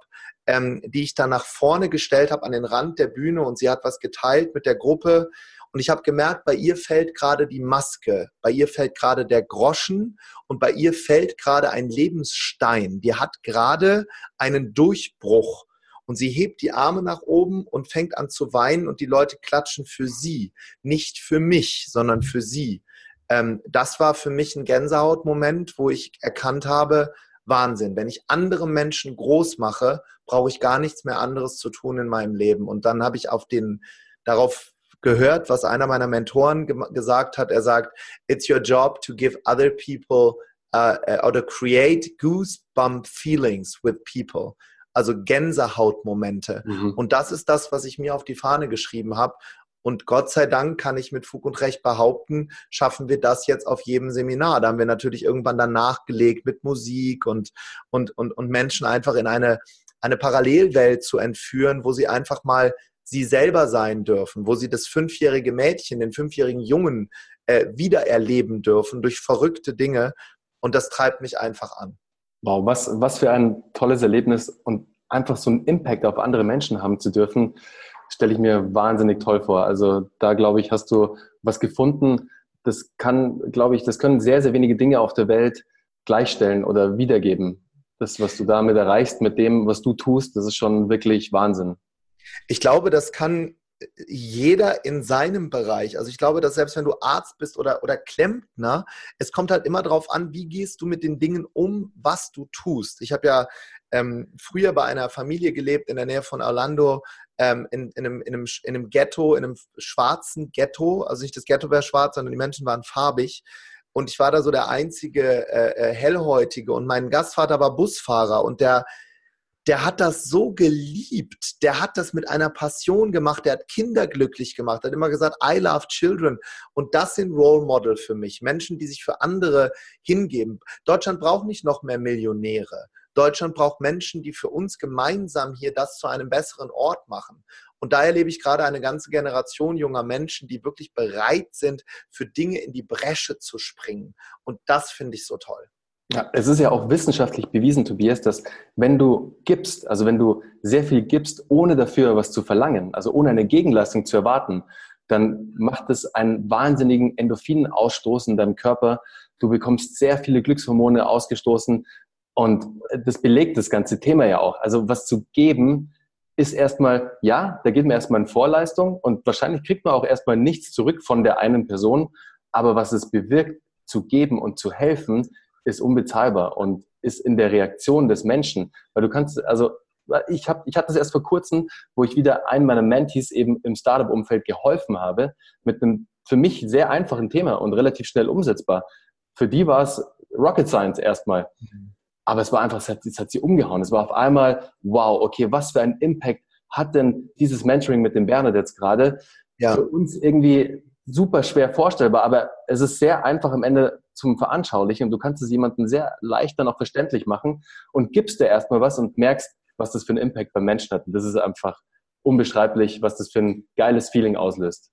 ähm, die ich dann nach vorne gestellt habe an den Rand der Bühne und sie hat was geteilt mit der Gruppe und ich habe gemerkt, bei ihr fällt gerade die Maske, bei ihr fällt gerade der Groschen und bei ihr fällt gerade ein Lebensstein. Die hat gerade einen Durchbruch. Und sie hebt die Arme nach oben und fängt an zu weinen und die Leute klatschen für sie. Nicht für mich, sondern für sie. Ähm, das war für mich ein Gänsehautmoment, wo ich erkannt habe, Wahnsinn. Wenn ich andere Menschen groß mache, brauche ich gar nichts mehr anderes zu tun in meinem Leben. Und dann habe ich auf den, darauf gehört, was einer meiner Mentoren ge gesagt hat. Er sagt, it's your job to give other people uh, uh, or to create goosebump feelings with people. Also Gänsehautmomente. Mhm. Und das ist das, was ich mir auf die Fahne geschrieben habe. Und Gott sei Dank kann ich mit Fug und Recht behaupten, schaffen wir das jetzt auf jedem Seminar. Da haben wir natürlich irgendwann dann nachgelegt mit Musik und, und, und, und Menschen einfach in eine, eine Parallelwelt zu entführen, wo sie einfach mal sie selber sein dürfen, wo sie das fünfjährige Mädchen, den fünfjährigen Jungen äh, wiedererleben dürfen durch verrückte Dinge. Und das treibt mich einfach an. Wow, was, was für ein tolles Erlebnis und einfach so einen Impact auf andere Menschen haben zu dürfen, stelle ich mir wahnsinnig toll vor. Also da glaube ich, hast du was gefunden. Das kann, glaube ich, das können sehr, sehr wenige Dinge auf der Welt gleichstellen oder wiedergeben. Das, was du damit erreichst, mit dem, was du tust, das ist schon wirklich Wahnsinn. Ich glaube, das kann jeder in seinem Bereich. Also ich glaube, dass selbst wenn du Arzt bist oder, oder Klempner, es kommt halt immer darauf an, wie gehst du mit den Dingen um, was du tust. Ich habe ja ähm, früher bei einer Familie gelebt in der Nähe von Orlando, ähm, in, in, einem, in, einem, in einem Ghetto, in einem schwarzen Ghetto. Also nicht das Ghetto wäre schwarz, sondern die Menschen waren farbig. Und ich war da so der einzige äh, äh Hellhäutige. Und mein Gastvater war Busfahrer und der der hat das so geliebt, der hat das mit einer Passion gemacht, der hat Kinder glücklich gemacht, hat immer gesagt, I love children. Und das sind Role Model für mich, Menschen, die sich für andere hingeben. Deutschland braucht nicht noch mehr Millionäre. Deutschland braucht Menschen, die für uns gemeinsam hier das zu einem besseren Ort machen. Und da erlebe ich gerade eine ganze Generation junger Menschen, die wirklich bereit sind, für Dinge in die Bresche zu springen. Und das finde ich so toll. Ja, es ist ja auch wissenschaftlich bewiesen, Tobias, dass wenn du gibst, also wenn du sehr viel gibst, ohne dafür was zu verlangen, also ohne eine Gegenleistung zu erwarten, dann macht es einen wahnsinnigen Endorphinausstoß in deinem Körper. Du bekommst sehr viele Glückshormone ausgestoßen und das belegt das ganze Thema ja auch. Also was zu geben ist erstmal, ja, da geht man erstmal in Vorleistung und wahrscheinlich kriegt man auch erstmal nichts zurück von der einen Person, aber was es bewirkt, zu geben und zu helfen, ist unbezahlbar und ist in der Reaktion des Menschen. Weil du kannst, also ich, hab, ich hatte das erst vor kurzem, wo ich wieder einem meiner Mentees eben im Startup-Umfeld geholfen habe, mit einem für mich sehr einfachen Thema und relativ schnell umsetzbar. Für die war es Rocket Science erstmal. Aber es war einfach, es hat, es hat sie umgehauen. Es war auf einmal, wow, okay, was für ein Impact hat denn dieses Mentoring mit dem Bernhard jetzt gerade? Ja. Für uns irgendwie super schwer vorstellbar, aber es ist sehr einfach am Ende zum Veranschaulichen. Du kannst es jemandem sehr leicht dann auch verständlich machen und gibst dir erstmal was und merkst, was das für einen Impact beim Menschen hat. Und das ist einfach unbeschreiblich, was das für ein geiles Feeling auslöst.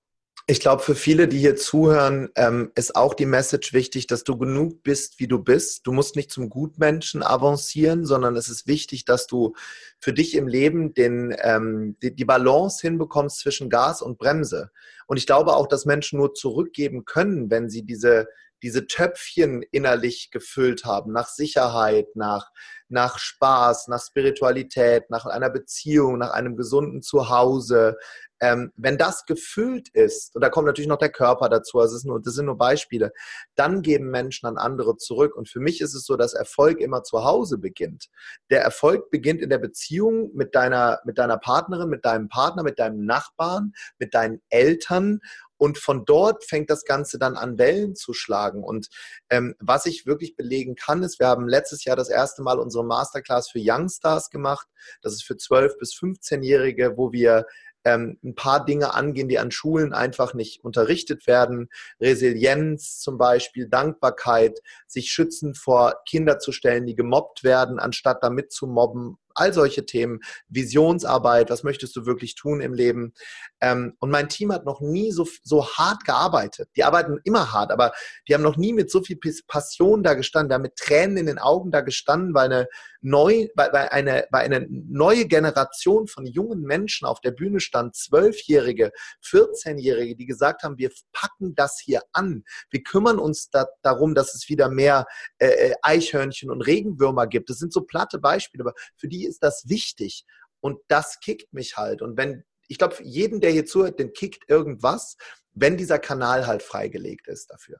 Ich glaube, für viele, die hier zuhören, ähm, ist auch die Message wichtig, dass du genug bist, wie du bist. Du musst nicht zum Gutmenschen avancieren, sondern es ist wichtig, dass du für dich im Leben den, ähm, die, die Balance hinbekommst zwischen Gas und Bremse. Und ich glaube auch, dass Menschen nur zurückgeben können, wenn sie diese diese Töpfchen innerlich gefüllt haben, nach Sicherheit, nach, nach Spaß, nach Spiritualität, nach einer Beziehung, nach einem gesunden Zuhause, ähm, wenn das gefüllt ist, und da kommt natürlich noch der Körper dazu, also das, nur, das sind nur Beispiele, dann geben Menschen an andere zurück. Und für mich ist es so, dass Erfolg immer zu Hause beginnt. Der Erfolg beginnt in der Beziehung mit deiner, mit deiner Partnerin, mit deinem Partner, mit deinem Nachbarn, mit deinen Eltern. Und von dort fängt das Ganze dann an, Wellen zu schlagen. Und ähm, was ich wirklich belegen kann, ist, wir haben letztes Jahr das erste Mal unsere Masterclass für Youngstars gemacht. Das ist für 12- bis 15-Jährige, wo wir ähm, ein paar Dinge angehen, die an Schulen einfach nicht unterrichtet werden. Resilienz zum Beispiel, Dankbarkeit, sich schützen vor Kinder zu stellen, die gemobbt werden, anstatt damit zu mobben all solche Themen, Visionsarbeit, was möchtest du wirklich tun im Leben. Ähm, und mein Team hat noch nie so, so hart gearbeitet. Die arbeiten immer hart, aber die haben noch nie mit so viel Passion da gestanden, da mit Tränen in den Augen da gestanden, weil eine, neu, weil, weil eine, weil eine neue Generation von jungen Menschen auf der Bühne stand, Zwölfjährige, 14-Jährige, die gesagt haben, wir packen das hier an. Wir kümmern uns da, darum, dass es wieder mehr äh, äh Eichhörnchen und Regenwürmer gibt. Das sind so platte Beispiele, aber für die ist das wichtig. Und das kickt mich halt. Und wenn, ich glaube, jeden, der hier zuhört, den kickt irgendwas, wenn dieser Kanal halt freigelegt ist dafür.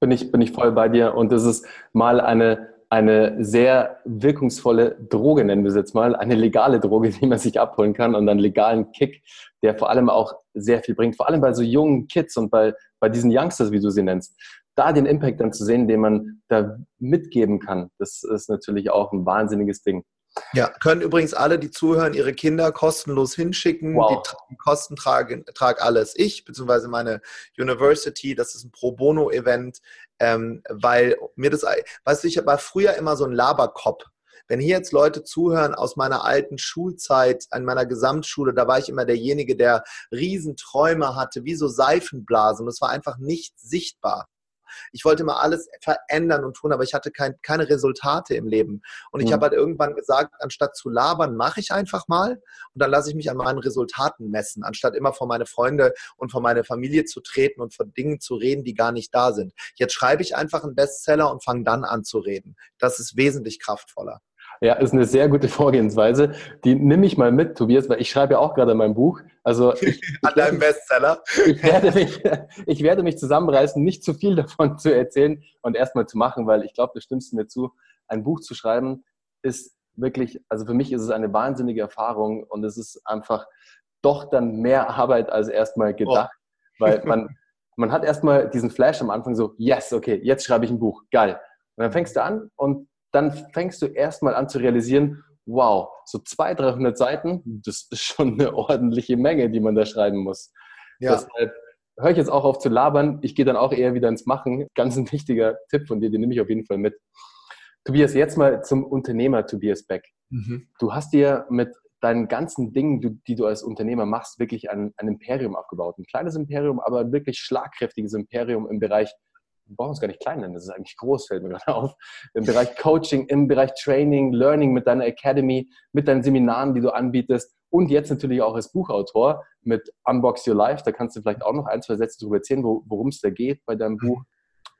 Bin ich, bin ich voll bei dir. Und das ist mal eine, eine sehr wirkungsvolle Droge, nennen wir es jetzt mal, eine legale Droge, die man sich abholen kann und einen legalen Kick, der vor allem auch sehr viel bringt, vor allem bei so jungen Kids und bei, bei diesen Youngsters, wie du sie nennst. Da den Impact dann zu sehen, den man da mitgeben kann, das ist natürlich auch ein wahnsinniges Ding. Ja, können übrigens alle, die zuhören, ihre Kinder kostenlos hinschicken. Wow. Die Kosten trage, trage alles ich, beziehungsweise meine University. Das ist ein Pro Bono-Event, ähm, weil mir das, weißt du, ich war früher immer so ein Laberkopf. Wenn hier jetzt Leute zuhören aus meiner alten Schulzeit, an meiner Gesamtschule, da war ich immer derjenige, der Riesenträume hatte, wie so Seifenblasen. Es war einfach nicht sichtbar. Ich wollte immer alles verändern und tun, aber ich hatte kein, keine Resultate im Leben. Und ich mhm. habe halt irgendwann gesagt, anstatt zu labern, mache ich einfach mal und dann lasse ich mich an meinen Resultaten messen, anstatt immer vor meine Freunde und vor meine Familie zu treten und von Dingen zu reden, die gar nicht da sind. Jetzt schreibe ich einfach einen Bestseller und fange dann an zu reden. Das ist wesentlich kraftvoller. Ja, ist eine sehr gute Vorgehensweise. Die nehme ich mal mit, Tobias, weil ich schreibe ja auch gerade mein Buch. Also ich, An deinem Bestseller. Ich werde, mich, ich werde mich zusammenreißen, nicht zu viel davon zu erzählen und erstmal zu machen, weil ich glaube, du stimmst mir zu, ein Buch zu schreiben ist wirklich, also für mich ist es eine wahnsinnige Erfahrung und es ist einfach doch dann mehr Arbeit als erstmal gedacht, oh. weil man, man hat erstmal diesen Flash am Anfang so, yes, okay, jetzt schreibe ich ein Buch, geil. Und dann fängst du an und dann fängst du erstmal an zu realisieren, wow, so 200, 300 Seiten, das ist schon eine ordentliche Menge, die man da schreiben muss. Ja. Deshalb höre ich jetzt auch auf zu labern. Ich gehe dann auch eher wieder ins Machen. Ganz ein wichtiger Tipp von dir, den nehme ich auf jeden Fall mit. Tobias, jetzt mal zum Unternehmer Tobias Beck. Mhm. Du hast dir mit deinen ganzen Dingen, die du als Unternehmer machst, wirklich ein, ein Imperium aufgebaut. Ein kleines Imperium, aber ein wirklich schlagkräftiges Imperium im Bereich wir brauchen es gar nicht klein nennen, das ist eigentlich groß, fällt mir gerade auf. Im Bereich Coaching, im Bereich Training, Learning mit deiner Academy, mit deinen Seminaren, die du anbietest und jetzt natürlich auch als Buchautor mit Unbox Your Life. Da kannst du vielleicht auch noch ein, zwei Sätze darüber erzählen, worum es da geht bei deinem Buch.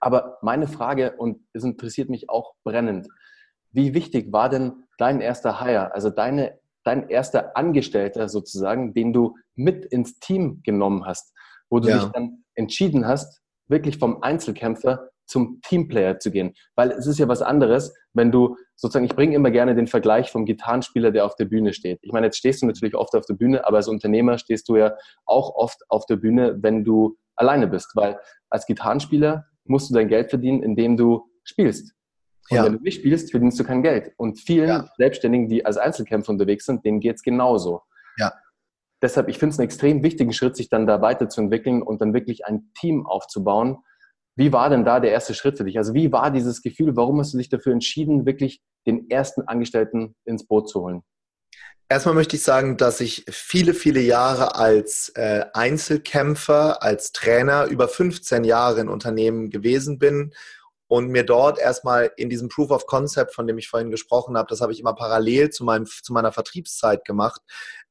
Aber meine Frage, und es interessiert mich auch brennend, wie wichtig war denn dein erster Hire, also deine, dein erster Angestellter sozusagen, den du mit ins Team genommen hast, wo du ja. dich dann entschieden hast, wirklich vom Einzelkämpfer zum Teamplayer zu gehen. Weil es ist ja was anderes, wenn du sozusagen, ich bringe immer gerne den Vergleich vom Gitarrenspieler, der auf der Bühne steht. Ich meine, jetzt stehst du natürlich oft auf der Bühne, aber als Unternehmer stehst du ja auch oft auf der Bühne, wenn du alleine bist. Weil als Gitarrenspieler musst du dein Geld verdienen, indem du spielst. Und ja. wenn du nicht spielst, verdienst du kein Geld. Und vielen ja. Selbstständigen, die als Einzelkämpfer unterwegs sind, denen geht's genauso. Ja deshalb, ich finde es einen extrem wichtigen Schritt, sich dann da weiterzuentwickeln und dann wirklich ein Team aufzubauen. Wie war denn da der erste Schritt für dich? Also wie war dieses Gefühl? Warum hast du dich dafür entschieden, wirklich den ersten Angestellten ins Boot zu holen? Erstmal möchte ich sagen, dass ich viele, viele Jahre als äh, Einzelkämpfer, als Trainer, über 15 Jahre in Unternehmen gewesen bin und mir dort erstmal in diesem Proof of Concept, von dem ich vorhin gesprochen habe, das habe ich immer parallel zu, meinem, zu meiner Vertriebszeit gemacht,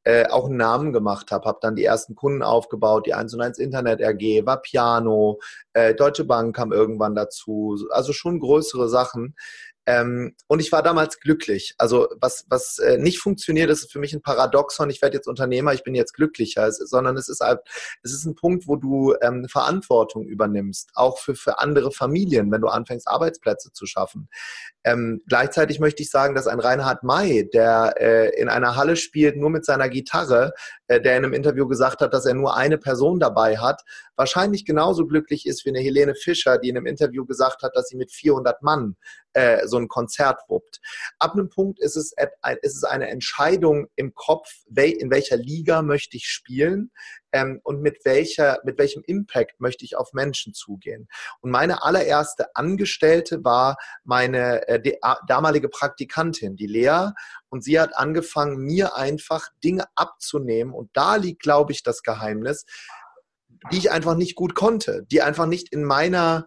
äh, auch einen Namen gemacht habe, habe dann die ersten Kunden aufgebaut, die 1 und 1 Internet RG, war Piano, äh, Deutsche Bank kam irgendwann dazu, also schon größere Sachen. Ähm, und ich war damals glücklich. Also was, was äh, nicht funktioniert, ist für mich ein Paradoxon. Ich werde jetzt Unternehmer, ich bin jetzt glücklicher, es, sondern es ist, halt, es ist ein Punkt, wo du ähm, Verantwortung übernimmst, auch für, für andere Familien, wenn du anfängst, Arbeitsplätze zu schaffen. Ähm, gleichzeitig möchte ich sagen, dass ein Reinhard May, der äh, in einer Halle spielt, nur mit seiner Gitarre, äh, der in einem Interview gesagt hat, dass er nur eine Person dabei hat, wahrscheinlich genauso glücklich ist wie eine Helene Fischer, die in einem Interview gesagt hat, dass sie mit 400 Mann äh, so ein Konzert wuppt. Ab einem Punkt ist es, ist es eine Entscheidung im Kopf, in welcher Liga möchte ich spielen ähm, und mit, welcher, mit welchem Impact möchte ich auf Menschen zugehen. Und meine allererste Angestellte war meine äh, die, damalige Praktikantin, die Lea. Und sie hat angefangen, mir einfach Dinge abzunehmen. Und da liegt, glaube ich, das Geheimnis, die ich einfach nicht gut konnte, die einfach nicht in meiner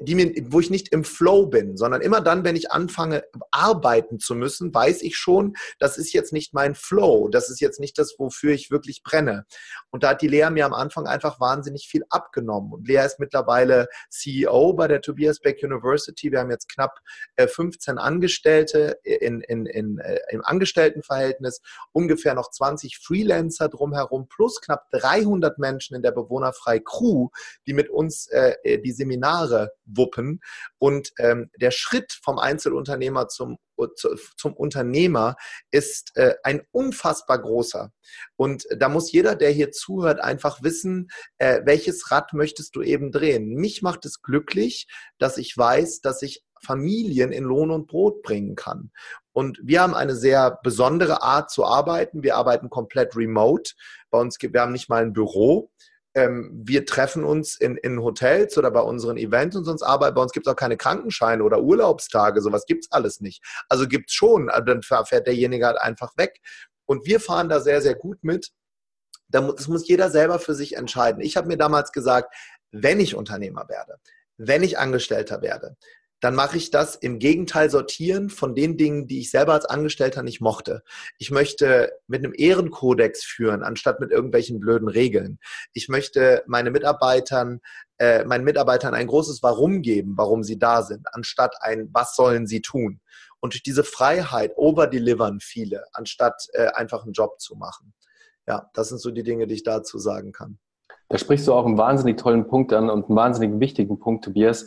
die mir, wo ich nicht im Flow bin, sondern immer dann, wenn ich anfange, arbeiten zu müssen, weiß ich schon, das ist jetzt nicht mein Flow, das ist jetzt nicht das, wofür ich wirklich brenne. Und da hat die Lea mir am Anfang einfach wahnsinnig viel abgenommen. Und Lea ist mittlerweile CEO bei der Tobias Beck University. Wir haben jetzt knapp 15 äh, Angestellte in, in, in, äh, im Angestelltenverhältnis, ungefähr noch 20 Freelancer drumherum, plus knapp 300 Menschen in der bewohnerfrei Crew, die mit uns äh, die Seminare wuppen. Und ähm, der Schritt vom Einzelunternehmer zum zum Unternehmer ist äh, ein unfassbar großer. Und da muss jeder, der hier zuhört, einfach wissen, äh, welches Rad möchtest du eben drehen. Mich macht es glücklich, dass ich weiß, dass ich Familien in Lohn und Brot bringen kann. Und wir haben eine sehr besondere Art zu arbeiten. Wir arbeiten komplett remote. Bei uns, wir haben nicht mal ein Büro ähm, wir treffen uns in, in Hotels oder bei unseren Events und sonst arbeiten. Bei uns gibt es auch keine Krankenscheine oder Urlaubstage, sowas gibt es alles nicht. Also gibt es schon, dann fährt derjenige halt einfach weg. Und wir fahren da sehr, sehr gut mit. Das muss jeder selber für sich entscheiden. Ich habe mir damals gesagt, wenn ich Unternehmer werde, wenn ich Angestellter werde, dann mache ich das im Gegenteil sortieren von den Dingen, die ich selber als Angestellter nicht mochte. Ich möchte mit einem Ehrenkodex führen, anstatt mit irgendwelchen blöden Regeln. Ich möchte meine Mitarbeitern, äh, meinen Mitarbeitern ein großes Warum geben, warum sie da sind, anstatt ein Was sollen sie tun. Und durch diese Freiheit overdelivern viele, anstatt äh, einfach einen Job zu machen. Ja, das sind so die Dinge, die ich dazu sagen kann. Da sprichst du auch einen wahnsinnig tollen Punkt an und einen wahnsinnig wichtigen Punkt, Tobias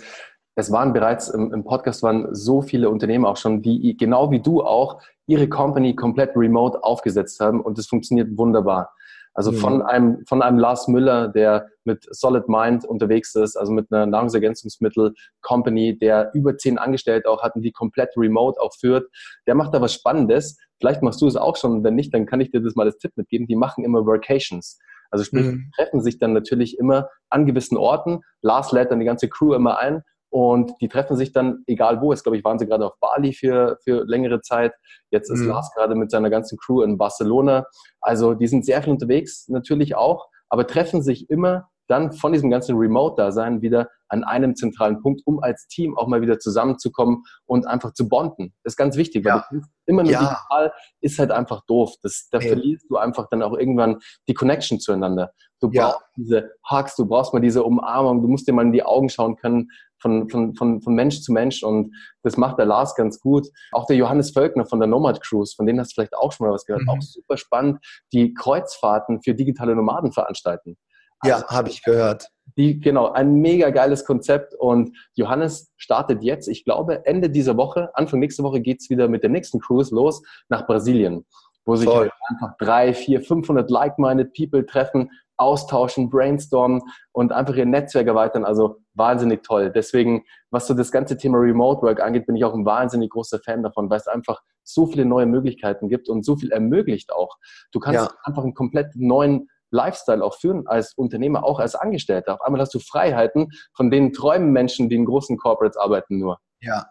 es waren bereits im, im, Podcast waren so viele Unternehmen auch schon, die genau wie du auch ihre Company komplett remote aufgesetzt haben und es funktioniert wunderbar. Also mhm. von einem von einem Lars Müller, der mit Solid Mind unterwegs ist, also mit einer Nahrungsergänzungsmittel Company, der über zehn Angestellte auch hat und die komplett remote auch führt, der macht da was Spannendes. Vielleicht machst du es auch schon, wenn nicht, dann kann ich dir das mal als Tipp mitgeben. Die machen immer Workations. Also sprich, mhm. treffen sich dann natürlich immer an gewissen Orten. Lars lädt dann die ganze Crew immer ein und die treffen sich dann, egal wo, jetzt glaube ich, waren sie gerade auf Bali für, für längere Zeit. Jetzt ist mhm. Lars gerade mit seiner ganzen Crew in Barcelona. Also die sind sehr viel unterwegs, natürlich auch, aber treffen sich immer dann von diesem ganzen Remote-Dasein wieder an einem zentralen Punkt, um als Team auch mal wieder zusammenzukommen und einfach zu bonden. Das ist ganz wichtig, weil ja. immer nur ja. digital ist halt einfach doof. Das, da hey. verlierst du einfach dann auch irgendwann die Connection zueinander. Du brauchst ja. diese Hugs, du brauchst mal diese Umarmung, du musst dir mal in die Augen schauen können von, von, von, von Mensch zu Mensch und das macht der Lars ganz gut. Auch der Johannes Völkner von der Nomad Cruise, von denen hast du vielleicht auch schon mal was gehört, mhm. auch super spannend, die Kreuzfahrten für digitale Nomaden veranstalten. Also, ja, habe ich gehört. Die, genau, ein mega geiles Konzept und Johannes startet jetzt, ich glaube, Ende dieser Woche, Anfang nächste Woche geht es wieder mit der nächsten Cruise los nach Brasilien, wo sich halt einfach drei, vier, 500 like-minded People treffen, austauschen, brainstormen und einfach ihr Netzwerk erweitern. Also wahnsinnig toll. Deswegen, was so das ganze Thema Remote Work angeht, bin ich auch ein wahnsinnig großer Fan davon, weil es einfach so viele neue Möglichkeiten gibt und so viel ermöglicht auch. Du kannst ja. einfach einen komplett neuen Lifestyle auch führen als Unternehmer, auch als Angestellter. Auf einmal hast du Freiheiten, von denen träumen Menschen, die in großen Corporates arbeiten, nur. Ja,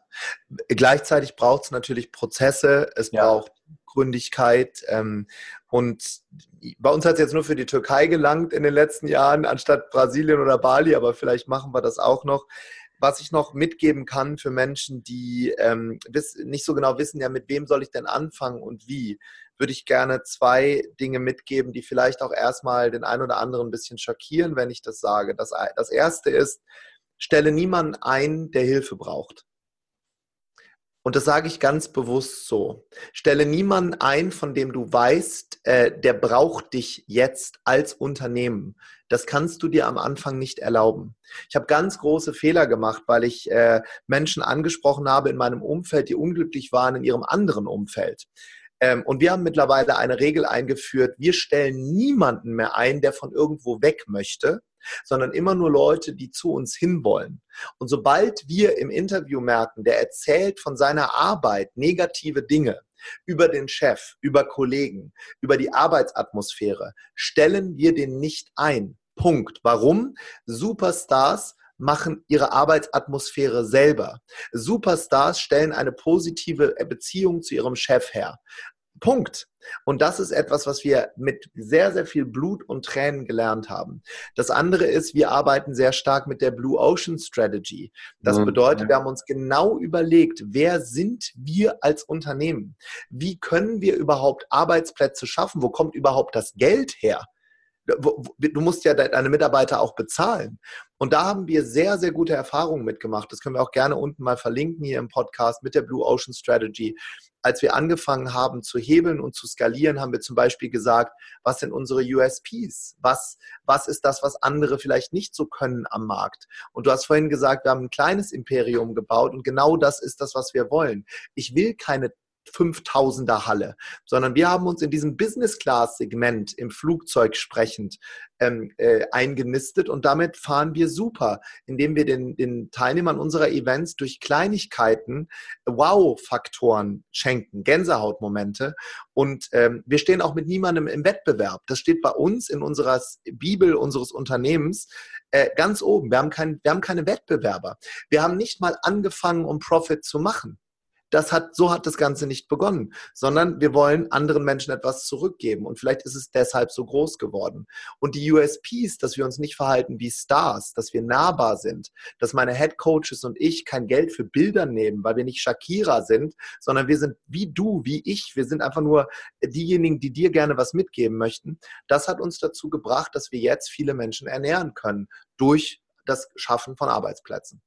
gleichzeitig braucht es natürlich Prozesse, es ja. braucht Gründigkeit. Ähm, und bei uns hat es jetzt nur für die Türkei gelangt in den letzten Jahren, anstatt Brasilien oder Bali, aber vielleicht machen wir das auch noch. Was ich noch mitgeben kann für Menschen, die ähm, nicht so genau wissen, ja, mit wem soll ich denn anfangen und wie, würde ich gerne zwei Dinge mitgeben, die vielleicht auch erstmal den einen oder anderen ein bisschen schockieren, wenn ich das sage. Das, das erste ist, stelle niemanden ein, der Hilfe braucht. Und das sage ich ganz bewusst so. Stelle niemanden ein, von dem du weißt, äh, der braucht dich jetzt als Unternehmen. Das kannst du dir am Anfang nicht erlauben. Ich habe ganz große Fehler gemacht, weil ich äh, Menschen angesprochen habe in meinem Umfeld, die unglücklich waren in ihrem anderen Umfeld. Ähm, und wir haben mittlerweile eine Regel eingeführt, wir stellen niemanden mehr ein, der von irgendwo weg möchte, sondern immer nur Leute, die zu uns hinwollen. Und sobald wir im Interview merken, der erzählt von seiner Arbeit negative Dinge, über den Chef, über Kollegen, über die Arbeitsatmosphäre, stellen wir den nicht ein. Punkt. Warum? Superstars machen ihre Arbeitsatmosphäre selber. Superstars stellen eine positive Beziehung zu ihrem Chef her. Punkt. Und das ist etwas, was wir mit sehr, sehr viel Blut und Tränen gelernt haben. Das andere ist, wir arbeiten sehr stark mit der Blue Ocean Strategy. Das mhm. bedeutet, wir haben uns genau überlegt, wer sind wir als Unternehmen? Wie können wir überhaupt Arbeitsplätze schaffen? Wo kommt überhaupt das Geld her? du musst ja deine Mitarbeiter auch bezahlen. Und da haben wir sehr, sehr gute Erfahrungen mitgemacht. Das können wir auch gerne unten mal verlinken hier im Podcast mit der Blue Ocean Strategy. Als wir angefangen haben zu hebeln und zu skalieren, haben wir zum Beispiel gesagt, was sind unsere USPs? Was, was ist das, was andere vielleicht nicht so können am Markt? Und du hast vorhin gesagt, wir haben ein kleines Imperium gebaut und genau das ist das, was wir wollen. Ich will keine 5000er Halle, sondern wir haben uns in diesem Business-Class-Segment im Flugzeug sprechend ähm, äh, eingenistet und damit fahren wir super, indem wir den, den Teilnehmern unserer Events durch Kleinigkeiten Wow-Faktoren schenken, Gänsehautmomente und ähm, wir stehen auch mit niemandem im Wettbewerb. Das steht bei uns in unserer Bibel unseres Unternehmens äh, ganz oben. Wir haben, kein, wir haben keine Wettbewerber. Wir haben nicht mal angefangen, um Profit zu machen das hat, so hat das Ganze nicht begonnen, sondern wir wollen anderen Menschen etwas zurückgeben und vielleicht ist es deshalb so groß geworden. Und die USPs, dass wir uns nicht verhalten wie Stars, dass wir nahbar sind, dass meine Head Coaches und ich kein Geld für Bilder nehmen, weil wir nicht Shakira sind, sondern wir sind wie du, wie ich. Wir sind einfach nur diejenigen, die dir gerne was mitgeben möchten. Das hat uns dazu gebracht, dass wir jetzt viele Menschen ernähren können durch das Schaffen von Arbeitsplätzen.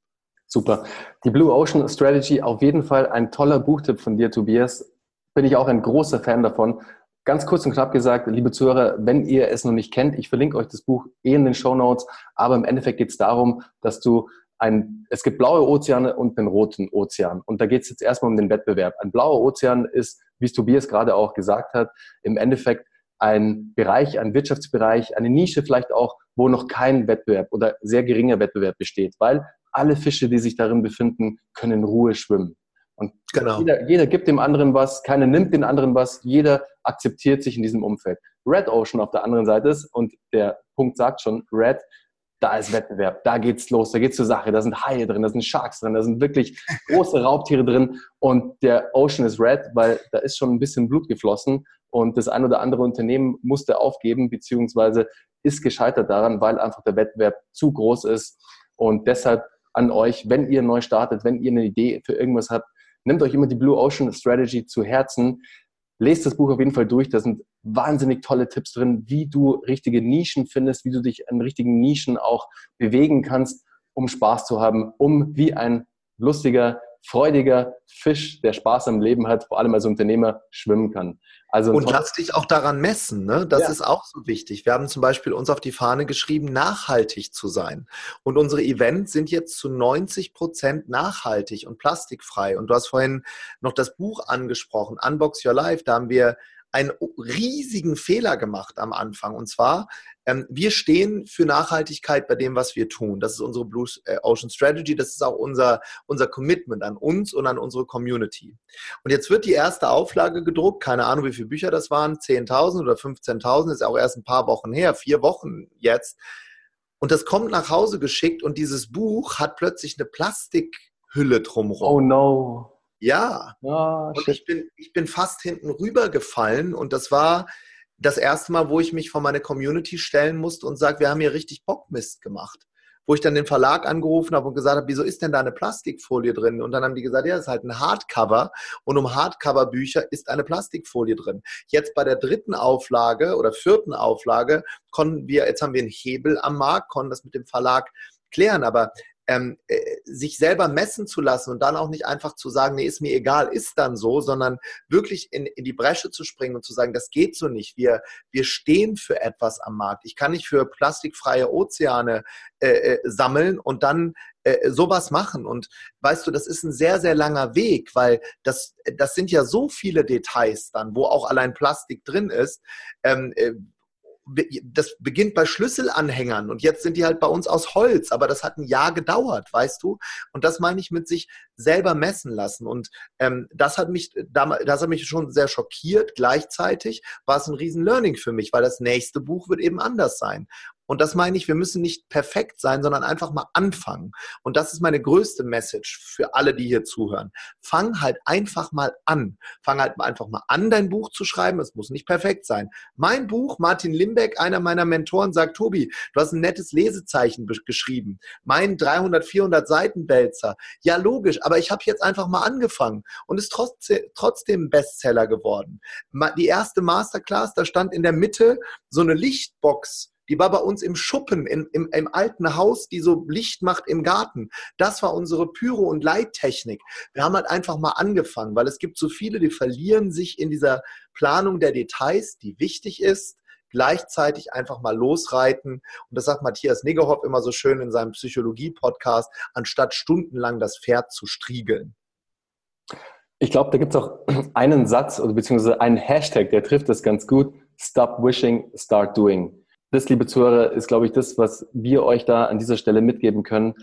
Super. Die Blue Ocean Strategy, auf jeden Fall ein toller Buchtipp von dir, Tobias. Bin ich auch ein großer Fan davon. Ganz kurz und knapp gesagt, liebe Zuhörer, wenn ihr es noch nicht kennt, ich verlinke euch das Buch eh in den Show Notes, aber im Endeffekt geht es darum, dass du ein, es gibt blaue Ozeane und einen roten Ozean. Und da geht es jetzt erstmal um den Wettbewerb. Ein blauer Ozean ist, wie es Tobias gerade auch gesagt hat, im Endeffekt ein Bereich, ein Wirtschaftsbereich, eine Nische vielleicht auch, wo noch kein Wettbewerb oder sehr geringer Wettbewerb besteht, weil alle Fische, die sich darin befinden, können in Ruhe schwimmen. Und genau. jeder, jeder gibt dem anderen was, keiner nimmt den anderen was, jeder akzeptiert sich in diesem Umfeld. Red Ocean auf der anderen Seite ist, und der Punkt sagt schon, Red, da ist Wettbewerb, da geht's los, da geht's zur Sache, da sind Haie drin, da sind Sharks drin, da sind wirklich große Raubtiere drin und der Ocean ist red, weil da ist schon ein bisschen Blut geflossen und das ein oder andere Unternehmen musste aufgeben, beziehungsweise ist gescheitert daran, weil einfach der Wettbewerb zu groß ist und deshalb an euch, wenn ihr neu startet, wenn ihr eine Idee für irgendwas habt, nehmt euch immer die Blue Ocean Strategy zu Herzen. Lest das Buch auf jeden Fall durch. Da sind wahnsinnig tolle Tipps drin, wie du richtige Nischen findest, wie du dich an richtigen Nischen auch bewegen kannst, um Spaß zu haben, um wie ein lustiger, freudiger Fisch, der Spaß am Leben hat, vor allem als Unternehmer schwimmen kann. Also und lass dich auch daran messen, ne? Das ja. ist auch so wichtig. Wir haben zum Beispiel uns auf die Fahne geschrieben, nachhaltig zu sein. Und unsere Events sind jetzt zu 90 Prozent nachhaltig und plastikfrei. Und du hast vorhin noch das Buch angesprochen, Unbox Your Life. Da haben wir einen riesigen Fehler gemacht am Anfang. Und zwar, wir stehen für Nachhaltigkeit bei dem, was wir tun. Das ist unsere Blue äh, Ocean Strategy. Das ist auch unser, unser Commitment an uns und an unsere Community. Und jetzt wird die erste Auflage gedruckt. Keine Ahnung, wie viele Bücher das waren. 10.000 oder 15.000. Ist auch erst ein paar Wochen her. Vier Wochen jetzt. Und das kommt nach Hause geschickt und dieses Buch hat plötzlich eine Plastikhülle drumherum. Oh no. Ja. Oh, und ich bin, ich bin fast hinten rübergefallen und das war das erste Mal, wo ich mich vor meine Community stellen musste und sage, wir haben hier richtig Bockmist gemacht. Wo ich dann den Verlag angerufen habe und gesagt habe, wieso ist denn da eine Plastikfolie drin? Und dann haben die gesagt, ja, das ist halt ein Hardcover und um Hardcover-Bücher ist eine Plastikfolie drin. Jetzt bei der dritten Auflage oder vierten Auflage konnten wir, jetzt haben wir einen Hebel am Markt, konnten das mit dem Verlag klären, aber ähm, äh, sich selber messen zu lassen und dann auch nicht einfach zu sagen, nee, ist mir egal, ist dann so, sondern wirklich in, in die Bresche zu springen und zu sagen, das geht so nicht. Wir, wir stehen für etwas am Markt. Ich kann nicht für plastikfreie Ozeane äh, äh, sammeln und dann äh, sowas machen. Und weißt du, das ist ein sehr, sehr langer Weg, weil das, das sind ja so viele Details dann, wo auch allein Plastik drin ist. Ähm, äh, das beginnt bei Schlüsselanhängern und jetzt sind die halt bei uns aus Holz, aber das hat ein Jahr gedauert, weißt du? Und das meine ich mit sich selber messen lassen. Und ähm, das hat mich das hat mich schon sehr schockiert. Gleichzeitig war es ein riesen Learning für mich, weil das nächste Buch wird eben anders sein. Und das meine ich, wir müssen nicht perfekt sein, sondern einfach mal anfangen. Und das ist meine größte Message für alle, die hier zuhören. Fang halt einfach mal an. Fang halt einfach mal an, dein Buch zu schreiben. Es muss nicht perfekt sein. Mein Buch, Martin Limbeck, einer meiner Mentoren, sagt, Tobi, du hast ein nettes Lesezeichen geschrieben. Mein 300, 400 Seiten Wälzer. Ja, logisch, aber ich habe jetzt einfach mal angefangen und ist trotzdem, trotzdem Bestseller geworden. Die erste Masterclass, da stand in der Mitte so eine Lichtbox die war bei uns im Schuppen, im, im, im alten Haus, die so Licht macht im Garten. Das war unsere Pyro- und Leittechnik. Wir haben halt einfach mal angefangen, weil es gibt so viele, die verlieren sich in dieser Planung der Details, die wichtig ist gleichzeitig einfach mal losreiten. Und das sagt Matthias Niggerhoff immer so schön in seinem Psychologie-Podcast, anstatt stundenlang das Pferd zu striegeln. Ich glaube, da gibt es auch einen Satz oder beziehungsweise einen Hashtag, der trifft das ganz gut. Stop wishing, start doing das, liebe Zuhörer, ist, glaube ich, das, was wir euch da an dieser Stelle mitgeben können.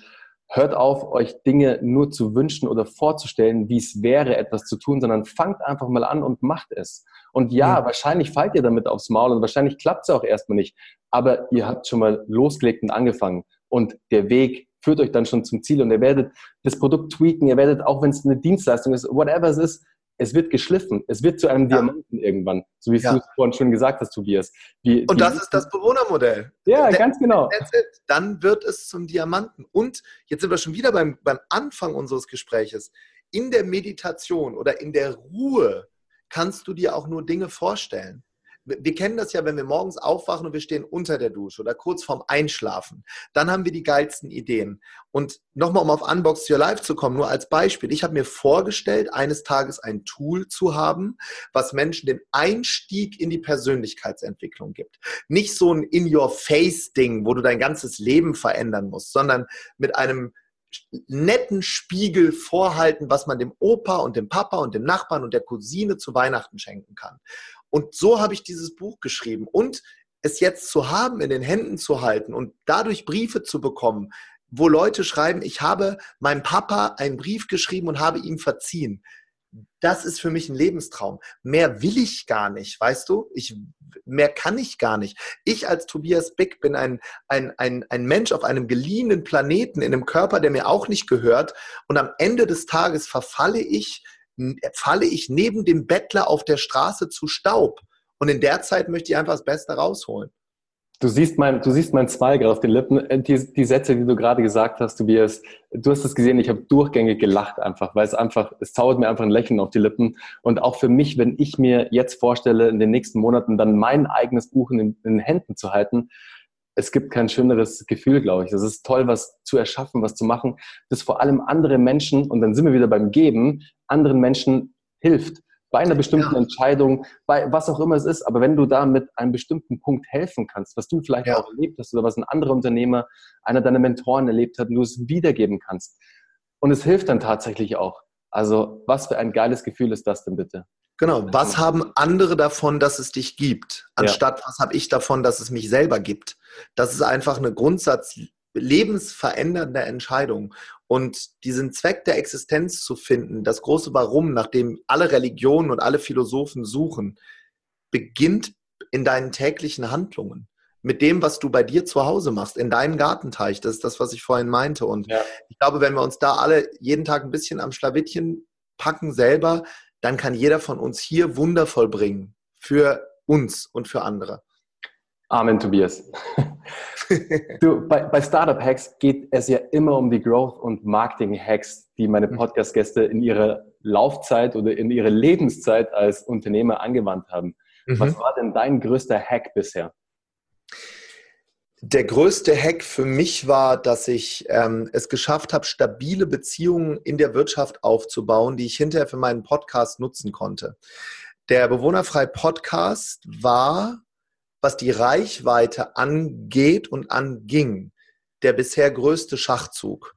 Hört auf, euch Dinge nur zu wünschen oder vorzustellen, wie es wäre, etwas zu tun, sondern fangt einfach mal an und macht es. Und ja, mhm. wahrscheinlich fallt ihr damit aufs Maul und wahrscheinlich klappt es auch erstmal nicht. Aber ihr habt schon mal losgelegt und angefangen. Und der Weg führt euch dann schon zum Ziel und ihr werdet das Produkt tweaken, ihr werdet, auch wenn es eine Dienstleistung ist, whatever es ist, es wird geschliffen, es wird zu einem ja. Diamanten irgendwann, so wie ja. du es vorhin schon gesagt hast, Tobias. Wie, und das ist das Bewohnermodell. Ja, that, ganz genau. Dann wird es zum Diamanten. Und jetzt sind wir schon wieder beim, beim Anfang unseres Gespräches. In der Meditation oder in der Ruhe kannst du dir auch nur Dinge vorstellen wir kennen das ja, wenn wir morgens aufwachen und wir stehen unter der Dusche oder kurz vorm Einschlafen. Dann haben wir die geilsten Ideen. Und nochmal, um auf Unbox Your Life zu kommen, nur als Beispiel. Ich habe mir vorgestellt, eines Tages ein Tool zu haben, was Menschen den Einstieg in die Persönlichkeitsentwicklung gibt. Nicht so ein In-Your-Face-Ding, wo du dein ganzes Leben verändern musst, sondern mit einem netten Spiegel vorhalten, was man dem Opa und dem Papa und dem Nachbarn und der Cousine zu Weihnachten schenken kann. Und so habe ich dieses Buch geschrieben. Und es jetzt zu haben, in den Händen zu halten und dadurch Briefe zu bekommen, wo Leute schreiben, ich habe meinem Papa einen Brief geschrieben und habe ihm verziehen. Das ist für mich ein Lebenstraum. Mehr will ich gar nicht, weißt du? Ich, mehr kann ich gar nicht. Ich als Tobias Bick bin ein, ein, ein, ein Mensch auf einem geliehenen Planeten, in einem Körper, der mir auch nicht gehört. Und am Ende des Tages verfalle ich falle ich neben dem Bettler auf der Straße zu Staub. Und in der Zeit möchte ich einfach das Beste rausholen. Du siehst mein, du siehst mein Smile auf den Lippen. Äh, die, die Sätze, die du gerade gesagt hast, Tobias, du hast es gesehen, ich habe durchgängig gelacht einfach, weil es einfach, es zaubert mir einfach ein Lächeln auf die Lippen. Und auch für mich, wenn ich mir jetzt vorstelle, in den nächsten Monaten dann mein eigenes Buch in, in den Händen zu halten, es gibt kein schöneres Gefühl, glaube ich. Es ist toll, was zu erschaffen, was zu machen, das vor allem andere Menschen, und dann sind wir wieder beim Geben, anderen Menschen hilft. Bei einer bestimmten ja. Entscheidung, bei was auch immer es ist. Aber wenn du da mit einem bestimmten Punkt helfen kannst, was du vielleicht ja. auch erlebt hast oder was ein anderer Unternehmer, einer deiner Mentoren erlebt hat, und du es wiedergeben kannst. Und es hilft dann tatsächlich auch. Also, was für ein geiles Gefühl ist das denn bitte? Genau, was haben andere davon, dass es dich gibt, anstatt ja. was habe ich davon, dass es mich selber gibt? Das ist einfach eine Grundsatz lebensverändernde Entscheidung. Und diesen Zweck der Existenz zu finden, das große Warum, nach dem alle Religionen und alle Philosophen suchen, beginnt in deinen täglichen Handlungen. Mit dem, was du bei dir zu Hause machst, in deinem Gartenteich. Das ist das, was ich vorhin meinte. Und ja. ich glaube, wenn wir uns da alle jeden Tag ein bisschen am Schlawittchen packen selber, dann kann jeder von uns hier Wunder vollbringen. Für uns und für andere. Amen, Tobias. du, bei, bei Startup Hacks geht es ja immer um die Growth- und Marketing-Hacks, die meine mhm. Podcast-Gäste in ihrer Laufzeit oder in ihrer Lebenszeit als Unternehmer angewandt haben. Mhm. Was war denn dein größter Hack bisher? Der größte Hack für mich war, dass ich ähm, es geschafft habe, stabile Beziehungen in der Wirtschaft aufzubauen, die ich hinterher für meinen Podcast nutzen konnte. Der Bewohnerfrei Podcast war, was die Reichweite angeht und anging, der bisher größte Schachzug.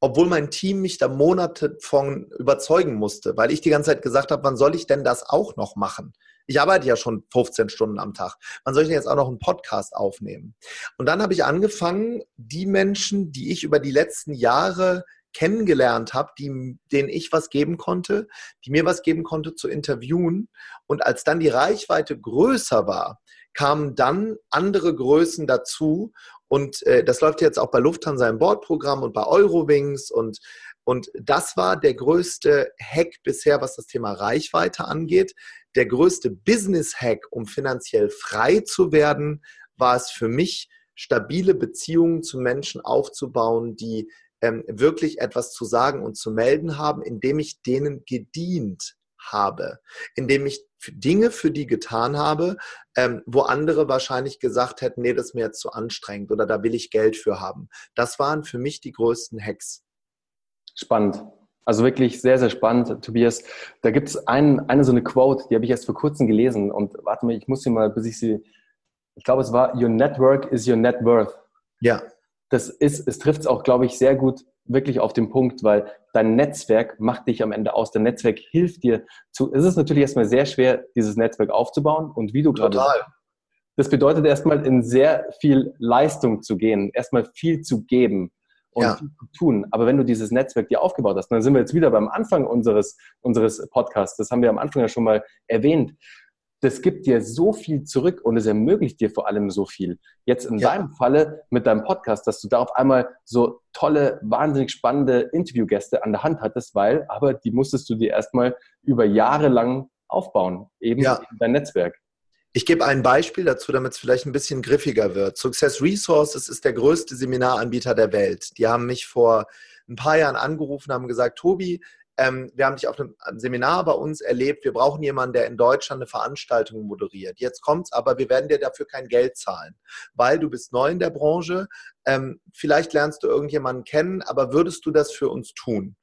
Obwohl mein Team mich da Monate von überzeugen musste, weil ich die ganze Zeit gesagt habe, wann soll ich denn das auch noch machen? Ich arbeite ja schon 15 Stunden am Tag. Wann soll ich denn jetzt auch noch einen Podcast aufnehmen? Und dann habe ich angefangen, die Menschen, die ich über die letzten Jahre kennengelernt habe, die, denen ich was geben konnte, die mir was geben konnte, zu interviewen. Und als dann die Reichweite größer war, kamen dann andere Größen dazu. Und äh, das läuft jetzt auch bei Lufthansa im Bordprogramm und bei Eurowings. Und, und das war der größte Hack bisher, was das Thema Reichweite angeht der größte Business-Hack, um finanziell frei zu werden, war es für mich, stabile Beziehungen zu Menschen aufzubauen, die ähm, wirklich etwas zu sagen und zu melden haben, indem ich denen gedient habe, indem ich Dinge für die getan habe, ähm, wo andere wahrscheinlich gesagt hätten, nee, das ist mir jetzt zu anstrengend oder da will ich Geld für haben. Das waren für mich die größten Hacks. Spannend. Also wirklich sehr, sehr spannend, Tobias. Da gibt es ein, eine so eine Quote, die habe ich erst vor kurzem gelesen und warte mal, ich muss sie mal, bis ich sie, ich glaube, es war Your Network is your net worth. Ja. Das ist, es trifft es auch, glaube ich, sehr gut wirklich auf den Punkt, weil dein Netzwerk macht dich am Ende aus. Dein Netzwerk hilft dir zu. Es ist natürlich erstmal sehr schwer, dieses Netzwerk aufzubauen und wie du gerade. Total. Das bedeutet erstmal in sehr viel Leistung zu gehen, erstmal viel zu geben und ja. viel zu tun. Aber wenn du dieses Netzwerk dir aufgebaut hast, dann sind wir jetzt wieder beim Anfang unseres, unseres Podcasts, das haben wir am Anfang ja schon mal erwähnt, das gibt dir so viel zurück und es ermöglicht dir vor allem so viel. Jetzt in ja. deinem Falle mit deinem Podcast, dass du da auf einmal so tolle, wahnsinnig spannende Interviewgäste an der Hand hattest, weil, aber die musstest du dir erstmal über Jahre lang aufbauen, eben ja. dein Netzwerk. Ich gebe ein Beispiel dazu, damit es vielleicht ein bisschen griffiger wird. Success Resources ist der größte Seminaranbieter der Welt. Die haben mich vor ein paar Jahren angerufen, haben gesagt, Tobi, ähm, wir haben dich auf einem Seminar bei uns erlebt, wir brauchen jemanden, der in Deutschland eine Veranstaltung moderiert. Jetzt kommt's, aber wir werden dir dafür kein Geld zahlen, weil du bist neu in der Branche. Ähm, vielleicht lernst du irgendjemanden kennen, aber würdest du das für uns tun?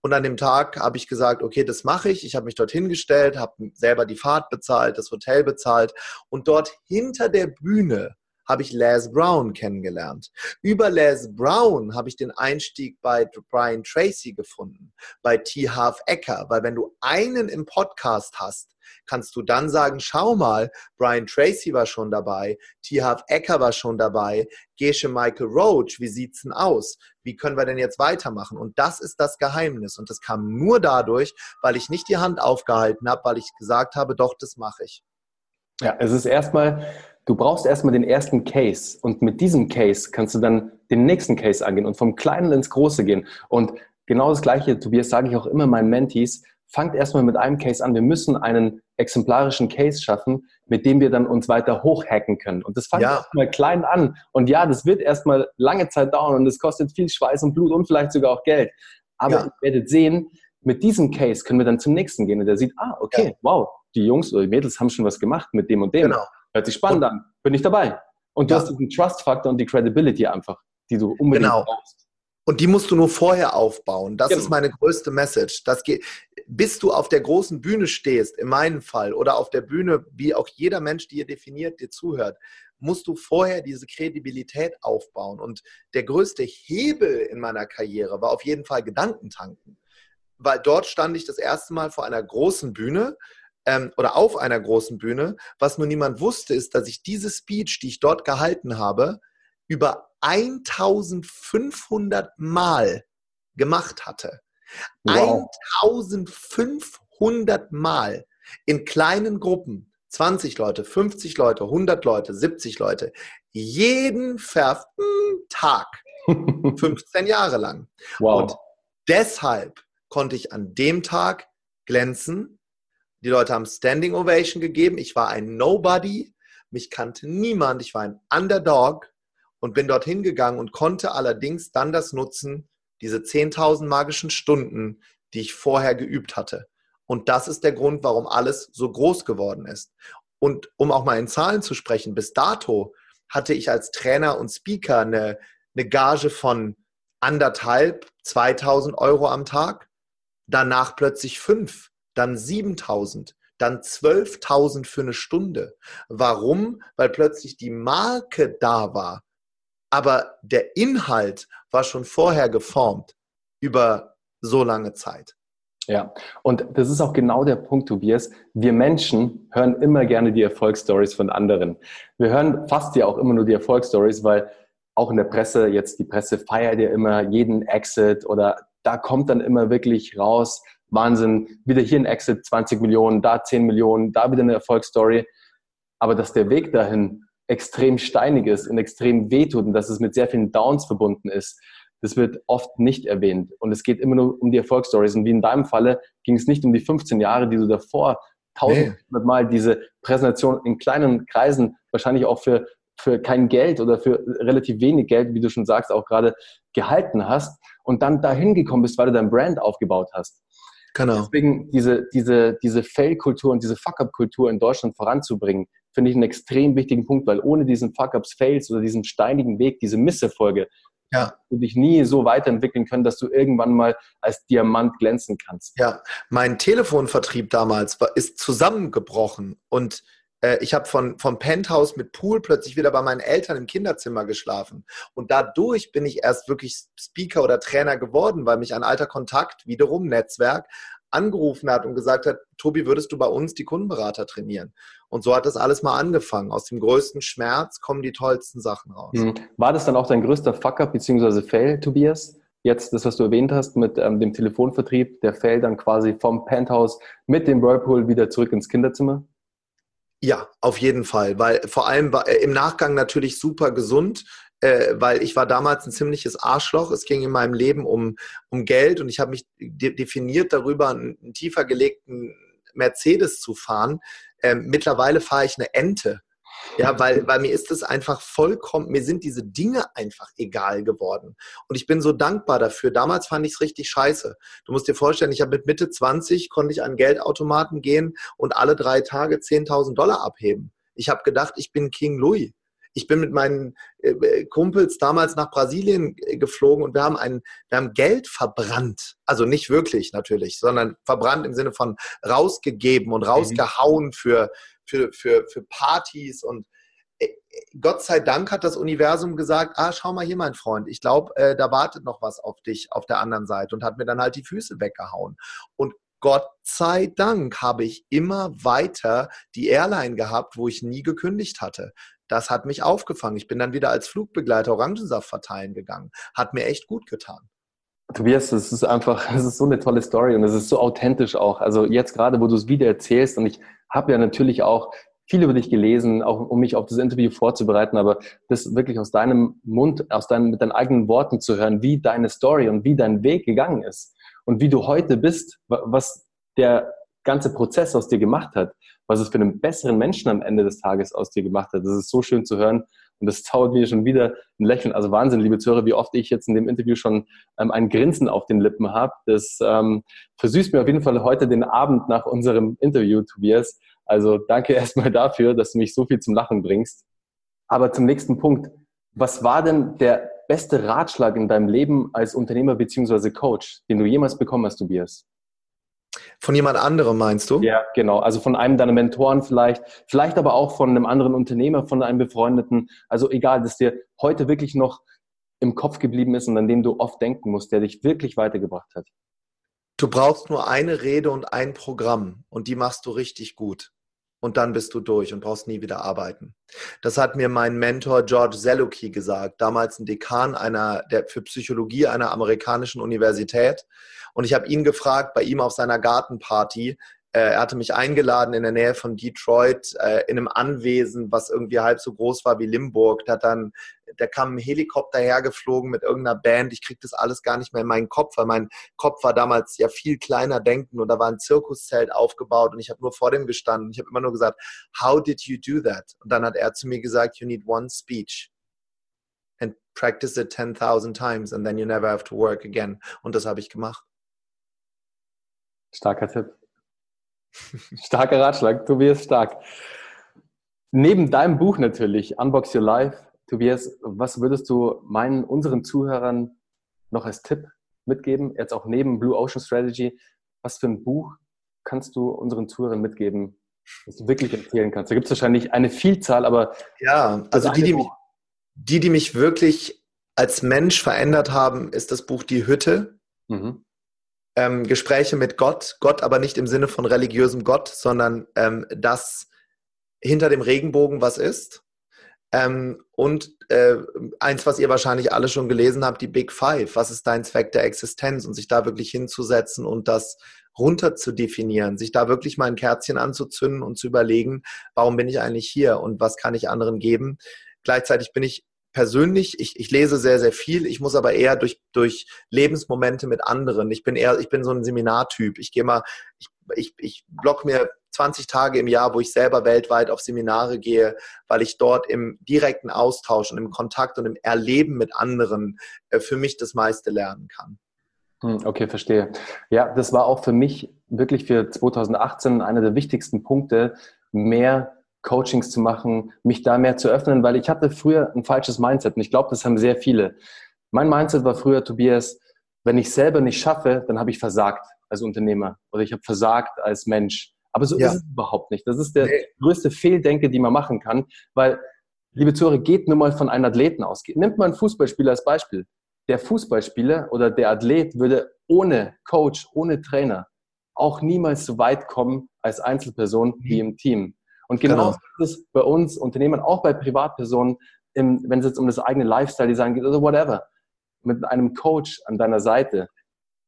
Und an dem Tag habe ich gesagt, okay, das mache ich. Ich habe mich dorthin gestellt, habe selber die Fahrt bezahlt, das Hotel bezahlt. Und dort hinter der Bühne habe ich Les Brown kennengelernt. Über Les Brown habe ich den Einstieg bei Brian Tracy gefunden, bei T. Half Ecker, weil wenn du einen im Podcast hast, kannst du dann sagen, schau mal, Brian Tracy war schon dabei, T. Half Ecker war schon dabei, Gesche Michael Roach, wie sieht's denn aus? Wie können wir denn jetzt weitermachen? Und das ist das Geheimnis. Und das kam nur dadurch, weil ich nicht die Hand aufgehalten habe, weil ich gesagt habe, doch, das mache ich. Ja, es ist erstmal Du brauchst erstmal den ersten Case und mit diesem Case kannst du dann den nächsten Case angehen und vom Kleinen ins Große gehen. Und genau das Gleiche, Tobias, sage ich auch immer meinen Mentees, fangt erstmal mit einem Case an. Wir müssen einen exemplarischen Case schaffen, mit dem wir dann uns weiter hochhacken können. Und das fängt ja. erstmal klein an. Und ja, das wird erstmal lange Zeit dauern und es kostet viel Schweiß und Blut und vielleicht sogar auch Geld. Aber ja. ihr werdet sehen, mit diesem Case können wir dann zum nächsten gehen und der sieht, ah, okay, ja. wow, die Jungs oder die Mädels haben schon was gemacht mit dem und dem. Genau. Hört sich spannend und, an. Bin ich dabei. Und du ja. hast diesen Trust-Faktor und die Credibility einfach, die du unbedingt genau. brauchst. Und die musst du nur vorher aufbauen. Das genau. ist meine größte Message. Das geht, bis du auf der großen Bühne stehst, in meinem Fall, oder auf der Bühne, wie auch jeder Mensch, die ihr definiert, dir zuhört, musst du vorher diese Kredibilität aufbauen. Und der größte Hebel in meiner Karriere war auf jeden Fall Gedankentanken. Weil dort stand ich das erste Mal vor einer großen Bühne ähm, oder auf einer großen Bühne. Was nur niemand wusste, ist, dass ich diese Speech, die ich dort gehalten habe, über 1500 Mal gemacht hatte. Wow. 1500 Mal in kleinen Gruppen. 20 Leute, 50 Leute, 100 Leute, 70 Leute. Jeden verften Tag. 15 Jahre lang. Wow. Und deshalb konnte ich an dem Tag glänzen die Leute haben Standing Ovation gegeben. Ich war ein Nobody. Mich kannte niemand. Ich war ein Underdog und bin dorthin gegangen und konnte allerdings dann das nutzen, diese 10.000 magischen Stunden, die ich vorher geübt hatte. Und das ist der Grund, warum alles so groß geworden ist. Und um auch mal in Zahlen zu sprechen, bis dato hatte ich als Trainer und Speaker eine, eine Gage von anderthalb, 2000 Euro am Tag, danach plötzlich fünf, dann 7000, dann 12.000 für eine Stunde. Warum? Weil plötzlich die Marke da war, aber der Inhalt war schon vorher geformt über so lange Zeit. Ja, und das ist auch genau der Punkt, Tobias. Wir Menschen hören immer gerne die Erfolgsstories von anderen. Wir hören fast ja auch immer nur die Erfolgsstories, weil auch in der Presse, jetzt die Presse feiert ja immer jeden Exit oder da kommt dann immer wirklich raus, Wahnsinn, wieder hier ein Exit, 20 Millionen, da 10 Millionen, da wieder eine Erfolgsstory. Aber dass der Weg dahin extrem steinig ist und extrem wehtut und dass es mit sehr vielen Downs verbunden ist, das wird oft nicht erwähnt. Und es geht immer nur um die Erfolgsstories. Und wie in deinem Falle ging es nicht um die 15 Jahre, die du davor tausendmal nee. Mal diese Präsentation in kleinen Kreisen, wahrscheinlich auch für, für kein Geld oder für relativ wenig Geld, wie du schon sagst, auch gerade gehalten hast und dann dahin gekommen bist, weil du dein Brand aufgebaut hast. Genau. Deswegen diese, diese, diese Fail-Kultur und diese Fuck-Up-Kultur in Deutschland voranzubringen, finde ich einen extrem wichtigen Punkt, weil ohne diesen Fuck-Ups, Fails oder diesen steinigen Weg, diese Misserfolge, ja. du dich nie so weiterentwickeln können, dass du irgendwann mal als Diamant glänzen kannst. Ja, mein Telefonvertrieb damals war, ist zusammengebrochen und äh, ich habe von vom Penthouse mit Pool plötzlich wieder bei meinen Eltern im Kinderzimmer geschlafen und dadurch bin ich erst wirklich Speaker oder Trainer geworden, weil mich ein alter Kontakt wiederum Netzwerk angerufen hat und gesagt hat, Tobi, würdest du bei uns die Kundenberater trainieren? Und so hat das alles mal angefangen. Aus dem größten Schmerz kommen die tollsten Sachen raus. Mhm. War das dann auch dein größter Fuck-up bzw. Fail, Tobias? Jetzt das, was du erwähnt hast mit ähm, dem Telefonvertrieb, der Fail dann quasi vom Penthouse mit dem Whirlpool wieder zurück ins Kinderzimmer? Ja, auf jeden Fall, weil vor allem äh, im Nachgang natürlich super gesund äh, weil ich war damals ein ziemliches Arschloch. Es ging in meinem Leben um, um Geld und ich habe mich de definiert darüber, einen, einen, tiefer gelegten Mercedes zu fahren. Ähm, mittlerweile fahre ich eine Ente. Ja, weil, weil mir ist es einfach vollkommen, mir sind diese Dinge einfach egal geworden. Und ich bin so dankbar dafür. Damals fand ich es richtig scheiße. Du musst dir vorstellen, ich habe mit Mitte 20 konnte ich an Geldautomaten gehen und alle drei Tage 10.000 Dollar abheben. Ich habe gedacht, ich bin King Louis. Ich bin mit meinen äh, äh, Kumpels damals nach Brasilien äh, geflogen und wir haben, ein, wir haben Geld verbrannt. Also nicht wirklich natürlich, sondern verbrannt im Sinne von rausgegeben und rausgehauen für, für, für, für Partys und Gott sei Dank hat das Universum gesagt, ah, schau mal hier, mein Freund, ich glaube, äh, da wartet noch was auf dich auf der anderen Seite und hat mir dann halt die Füße weggehauen. Und Gott sei Dank habe ich immer weiter die Airline gehabt, wo ich nie gekündigt hatte das hat mich aufgefangen. Ich bin dann wieder als Flugbegleiter Orangensaft verteilen gegangen. Hat mir echt gut getan. Tobias, das ist einfach, das ist so eine tolle Story und es ist so authentisch auch. Also jetzt gerade, wo du es wieder erzählst und ich habe ja natürlich auch viel über dich gelesen, auch um mich auf das Interview vorzubereiten, aber das wirklich aus deinem Mund, aus deinen, mit deinen eigenen Worten zu hören, wie deine Story und wie dein Weg gegangen ist und wie du heute bist, was der ganze Prozess aus dir gemacht hat, was es für einen besseren Menschen am Ende des Tages aus dir gemacht hat. Das ist so schön zu hören und das zaubert mir schon wieder ein Lächeln. Also Wahnsinn, liebe Zuhörer, wie oft ich jetzt in dem Interview schon ähm, ein Grinsen auf den Lippen habe. Das ähm, versüßt mir auf jeden Fall heute den Abend nach unserem Interview, Tobias. Also danke erstmal dafür, dass du mich so viel zum Lachen bringst. Aber zum nächsten Punkt. Was war denn der beste Ratschlag in deinem Leben als Unternehmer beziehungsweise Coach, den du jemals bekommen hast, Tobias? Von jemand anderem meinst du? Ja, genau. Also von einem deiner Mentoren vielleicht, vielleicht aber auch von einem anderen Unternehmer, von einem befreundeten. Also egal, dass dir heute wirklich noch im Kopf geblieben ist und an den du oft denken musst, der dich wirklich weitergebracht hat. Du brauchst nur eine Rede und ein Programm und die machst du richtig gut und dann bist du durch und brauchst nie wieder arbeiten. Das hat mir mein Mentor George Zeluki gesagt, damals ein Dekan einer, der, für Psychologie einer amerikanischen Universität. Und ich habe ihn gefragt, bei ihm auf seiner Gartenparty, er hatte mich eingeladen in der Nähe von Detroit äh, in einem Anwesen, was irgendwie halb so groß war wie Limburg. Da, dann, da kam ein Helikopter hergeflogen mit irgendeiner Band. Ich krieg das alles gar nicht mehr in meinen Kopf, weil mein Kopf war damals ja viel kleiner denken und da war ein Zirkuszelt aufgebaut und ich habe nur vor dem gestanden. Ich habe immer nur gesagt, how did you do that? Und dann hat er zu mir gesagt, you need one speech and practice it 10.000 times and then you never have to work again. Und das habe ich gemacht. Starker Tipp. Starker Ratschlag, Tobias Stark. Neben deinem Buch natürlich, Unbox Your Life, Tobias, was würdest du meinen, unseren Zuhörern noch als Tipp mitgeben? Jetzt auch neben Blue Ocean Strategy. Was für ein Buch kannst du unseren Zuhörern mitgeben, das du wirklich empfehlen kannst? Da gibt es wahrscheinlich eine Vielzahl, aber. Ja, also die die, mich, die, die mich wirklich als Mensch verändert haben, ist das Buch Die Hütte. Mhm. Ähm, Gespräche mit Gott, Gott aber nicht im Sinne von religiösem Gott, sondern ähm, das hinter dem Regenbogen was ist. Ähm, und äh, eins, was ihr wahrscheinlich alle schon gelesen habt, die Big Five. Was ist dein Zweck der Existenz? Und sich da wirklich hinzusetzen und das runter zu definieren, sich da wirklich mal ein Kerzchen anzuzünden und zu überlegen, warum bin ich eigentlich hier und was kann ich anderen geben. Gleichzeitig bin ich persönlich, ich, ich lese sehr, sehr viel, ich muss aber eher durch, durch Lebensmomente mit anderen. Ich bin eher, ich bin so ein Seminartyp. Ich gehe mal, ich, ich, ich block mir 20 Tage im Jahr, wo ich selber weltweit auf Seminare gehe, weil ich dort im direkten Austausch und im Kontakt und im Erleben mit anderen äh, für mich das meiste lernen kann. Hm, okay, verstehe. Ja, das war auch für mich wirklich für 2018 einer der wichtigsten Punkte, mehr Coachings zu machen, mich da mehr zu öffnen, weil ich hatte früher ein falsches Mindset und ich glaube, das haben sehr viele. Mein Mindset war früher, Tobias, wenn ich selber nicht schaffe, dann habe ich versagt als Unternehmer oder ich habe versagt als Mensch. Aber so ja. ist es überhaupt nicht. Das ist der nee. größte Fehldenke, die man machen kann, weil, liebe Zuhörer, geht nur mal von einem Athleten aus. Nimmt mal einen Fußballspieler als Beispiel. Der Fußballspieler oder der Athlet würde ohne Coach, ohne Trainer auch niemals so weit kommen als Einzelperson mhm. wie im Team. Und genau, genau. ist es bei uns Unternehmern, auch bei Privatpersonen, im, wenn es jetzt um das eigene Lifestyle-Design geht oder whatever. Mit einem Coach an deiner Seite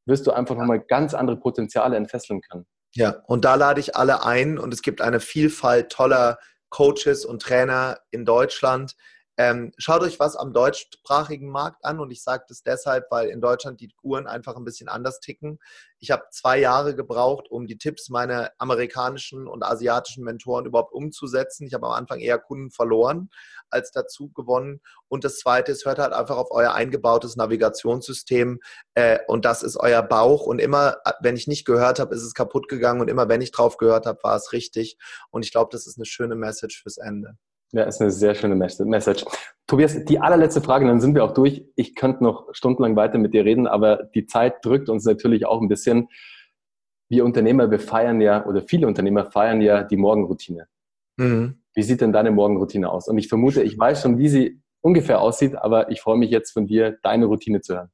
wirst du einfach nochmal ganz andere Potenziale entfesseln können. Ja, und da lade ich alle ein und es gibt eine Vielfalt toller Coaches und Trainer in Deutschland. Ähm, schaut euch was am deutschsprachigen Markt an und ich sage das deshalb, weil in Deutschland die Uhren einfach ein bisschen anders ticken. Ich habe zwei Jahre gebraucht, um die Tipps meiner amerikanischen und asiatischen Mentoren überhaupt umzusetzen. Ich habe am Anfang eher Kunden verloren als dazu gewonnen. Und das Zweite ist, hört halt einfach auf euer eingebautes Navigationssystem äh, und das ist euer Bauch. Und immer, wenn ich nicht gehört habe, ist es kaputt gegangen und immer, wenn ich drauf gehört habe, war es richtig. Und ich glaube, das ist eine schöne Message fürs Ende. Ja, ist eine sehr schöne Message. Tobias, die allerletzte Frage, dann sind wir auch durch. Ich könnte noch stundenlang weiter mit dir reden, aber die Zeit drückt uns natürlich auch ein bisschen. Wir Unternehmer, wir feiern ja, oder viele Unternehmer feiern ja die Morgenroutine. Mhm. Wie sieht denn deine Morgenroutine aus? Und ich vermute, ich weiß schon, wie sie ungefähr aussieht, aber ich freue mich jetzt von dir, deine Routine zu hören.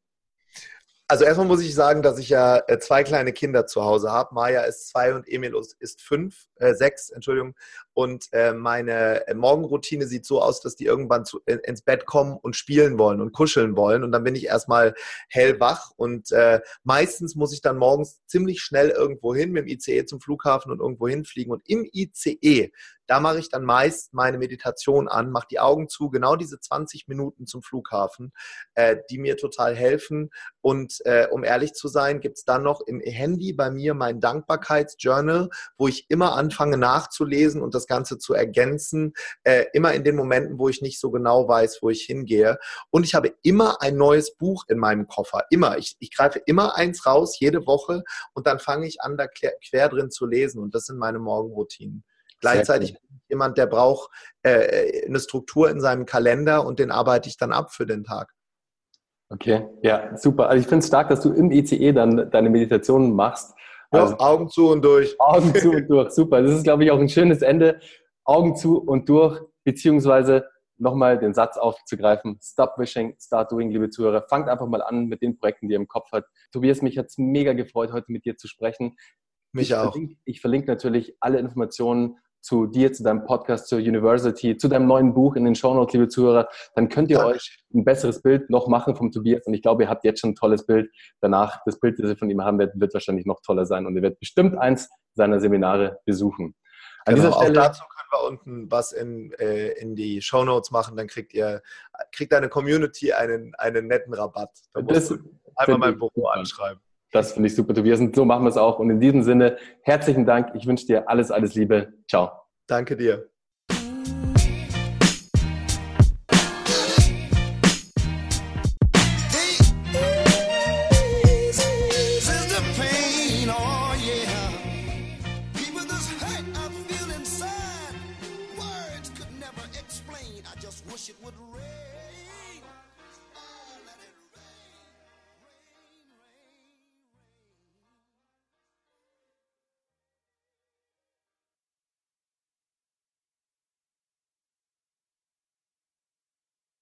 Also erstmal muss ich sagen, dass ich ja äh, zwei kleine Kinder zu Hause habe. Maja ist zwei und Emil ist fünf, äh, sechs, Entschuldigung. Und äh, meine äh, Morgenroutine sieht so aus, dass die irgendwann zu, in, ins Bett kommen und spielen wollen und kuscheln wollen. Und dann bin ich erstmal hellwach. Und äh, meistens muss ich dann morgens ziemlich schnell irgendwo hin mit dem ICE zum Flughafen und irgendwo hinfliegen. Und im ICE da mache ich dann meist meine Meditation an, mache die Augen zu, genau diese 20 Minuten zum Flughafen, äh, die mir total helfen. Und äh, um ehrlich zu sein, gibt es dann noch im Handy bei mir mein Dankbarkeitsjournal, wo ich immer anfange nachzulesen und das Ganze zu ergänzen, äh, immer in den Momenten, wo ich nicht so genau weiß, wo ich hingehe. Und ich habe immer ein neues Buch in meinem Koffer. Immer. Ich, ich greife immer eins raus, jede Woche, und dann fange ich an, da quer, quer drin zu lesen. Und das sind meine Morgenroutinen. Gleichzeitig bin ich jemand, der braucht äh, eine Struktur in seinem Kalender und den arbeite ich dann ab für den Tag. Okay, ja, super. Also ich finde es stark, dass du im ICE dann deine Meditationen machst. Also, ja, Augen zu und durch. Augen zu und durch, super. Das ist, glaube ich, auch ein schönes Ende. Augen zu und durch, beziehungsweise nochmal den Satz aufzugreifen. Stop wishing, start doing, liebe Zuhörer. Fangt einfach mal an mit den Projekten, die ihr im Kopf habt. Tobias, mich hat es mega gefreut, heute mit dir zu sprechen. Mich ich auch. Verlinke, ich verlinke natürlich alle Informationen zu dir, zu deinem Podcast, zur University, zu deinem neuen Buch in den Shownotes, liebe Zuhörer, dann könnt ihr Danke. euch ein besseres Bild noch machen vom Tobias. Und ich glaube, ihr habt jetzt schon ein tolles Bild. Danach, das Bild, das ihr von ihm haben werdet, wird wahrscheinlich noch toller sein. Und ihr werdet bestimmt eins seiner Seminare besuchen. An genau, dieser Stelle, auch dazu können wir unten was in, äh, in die Shownotes machen. Dann kriegt ihr, kriegt deine Community einen, einen netten Rabatt. Da musst das, du einmal mein Büro anschreiben. Das finde ich super, Tobias. Und so machen wir es auch. Und in diesem Sinne, herzlichen Dank. Ich wünsche dir alles, alles Liebe. Ciao. Danke dir.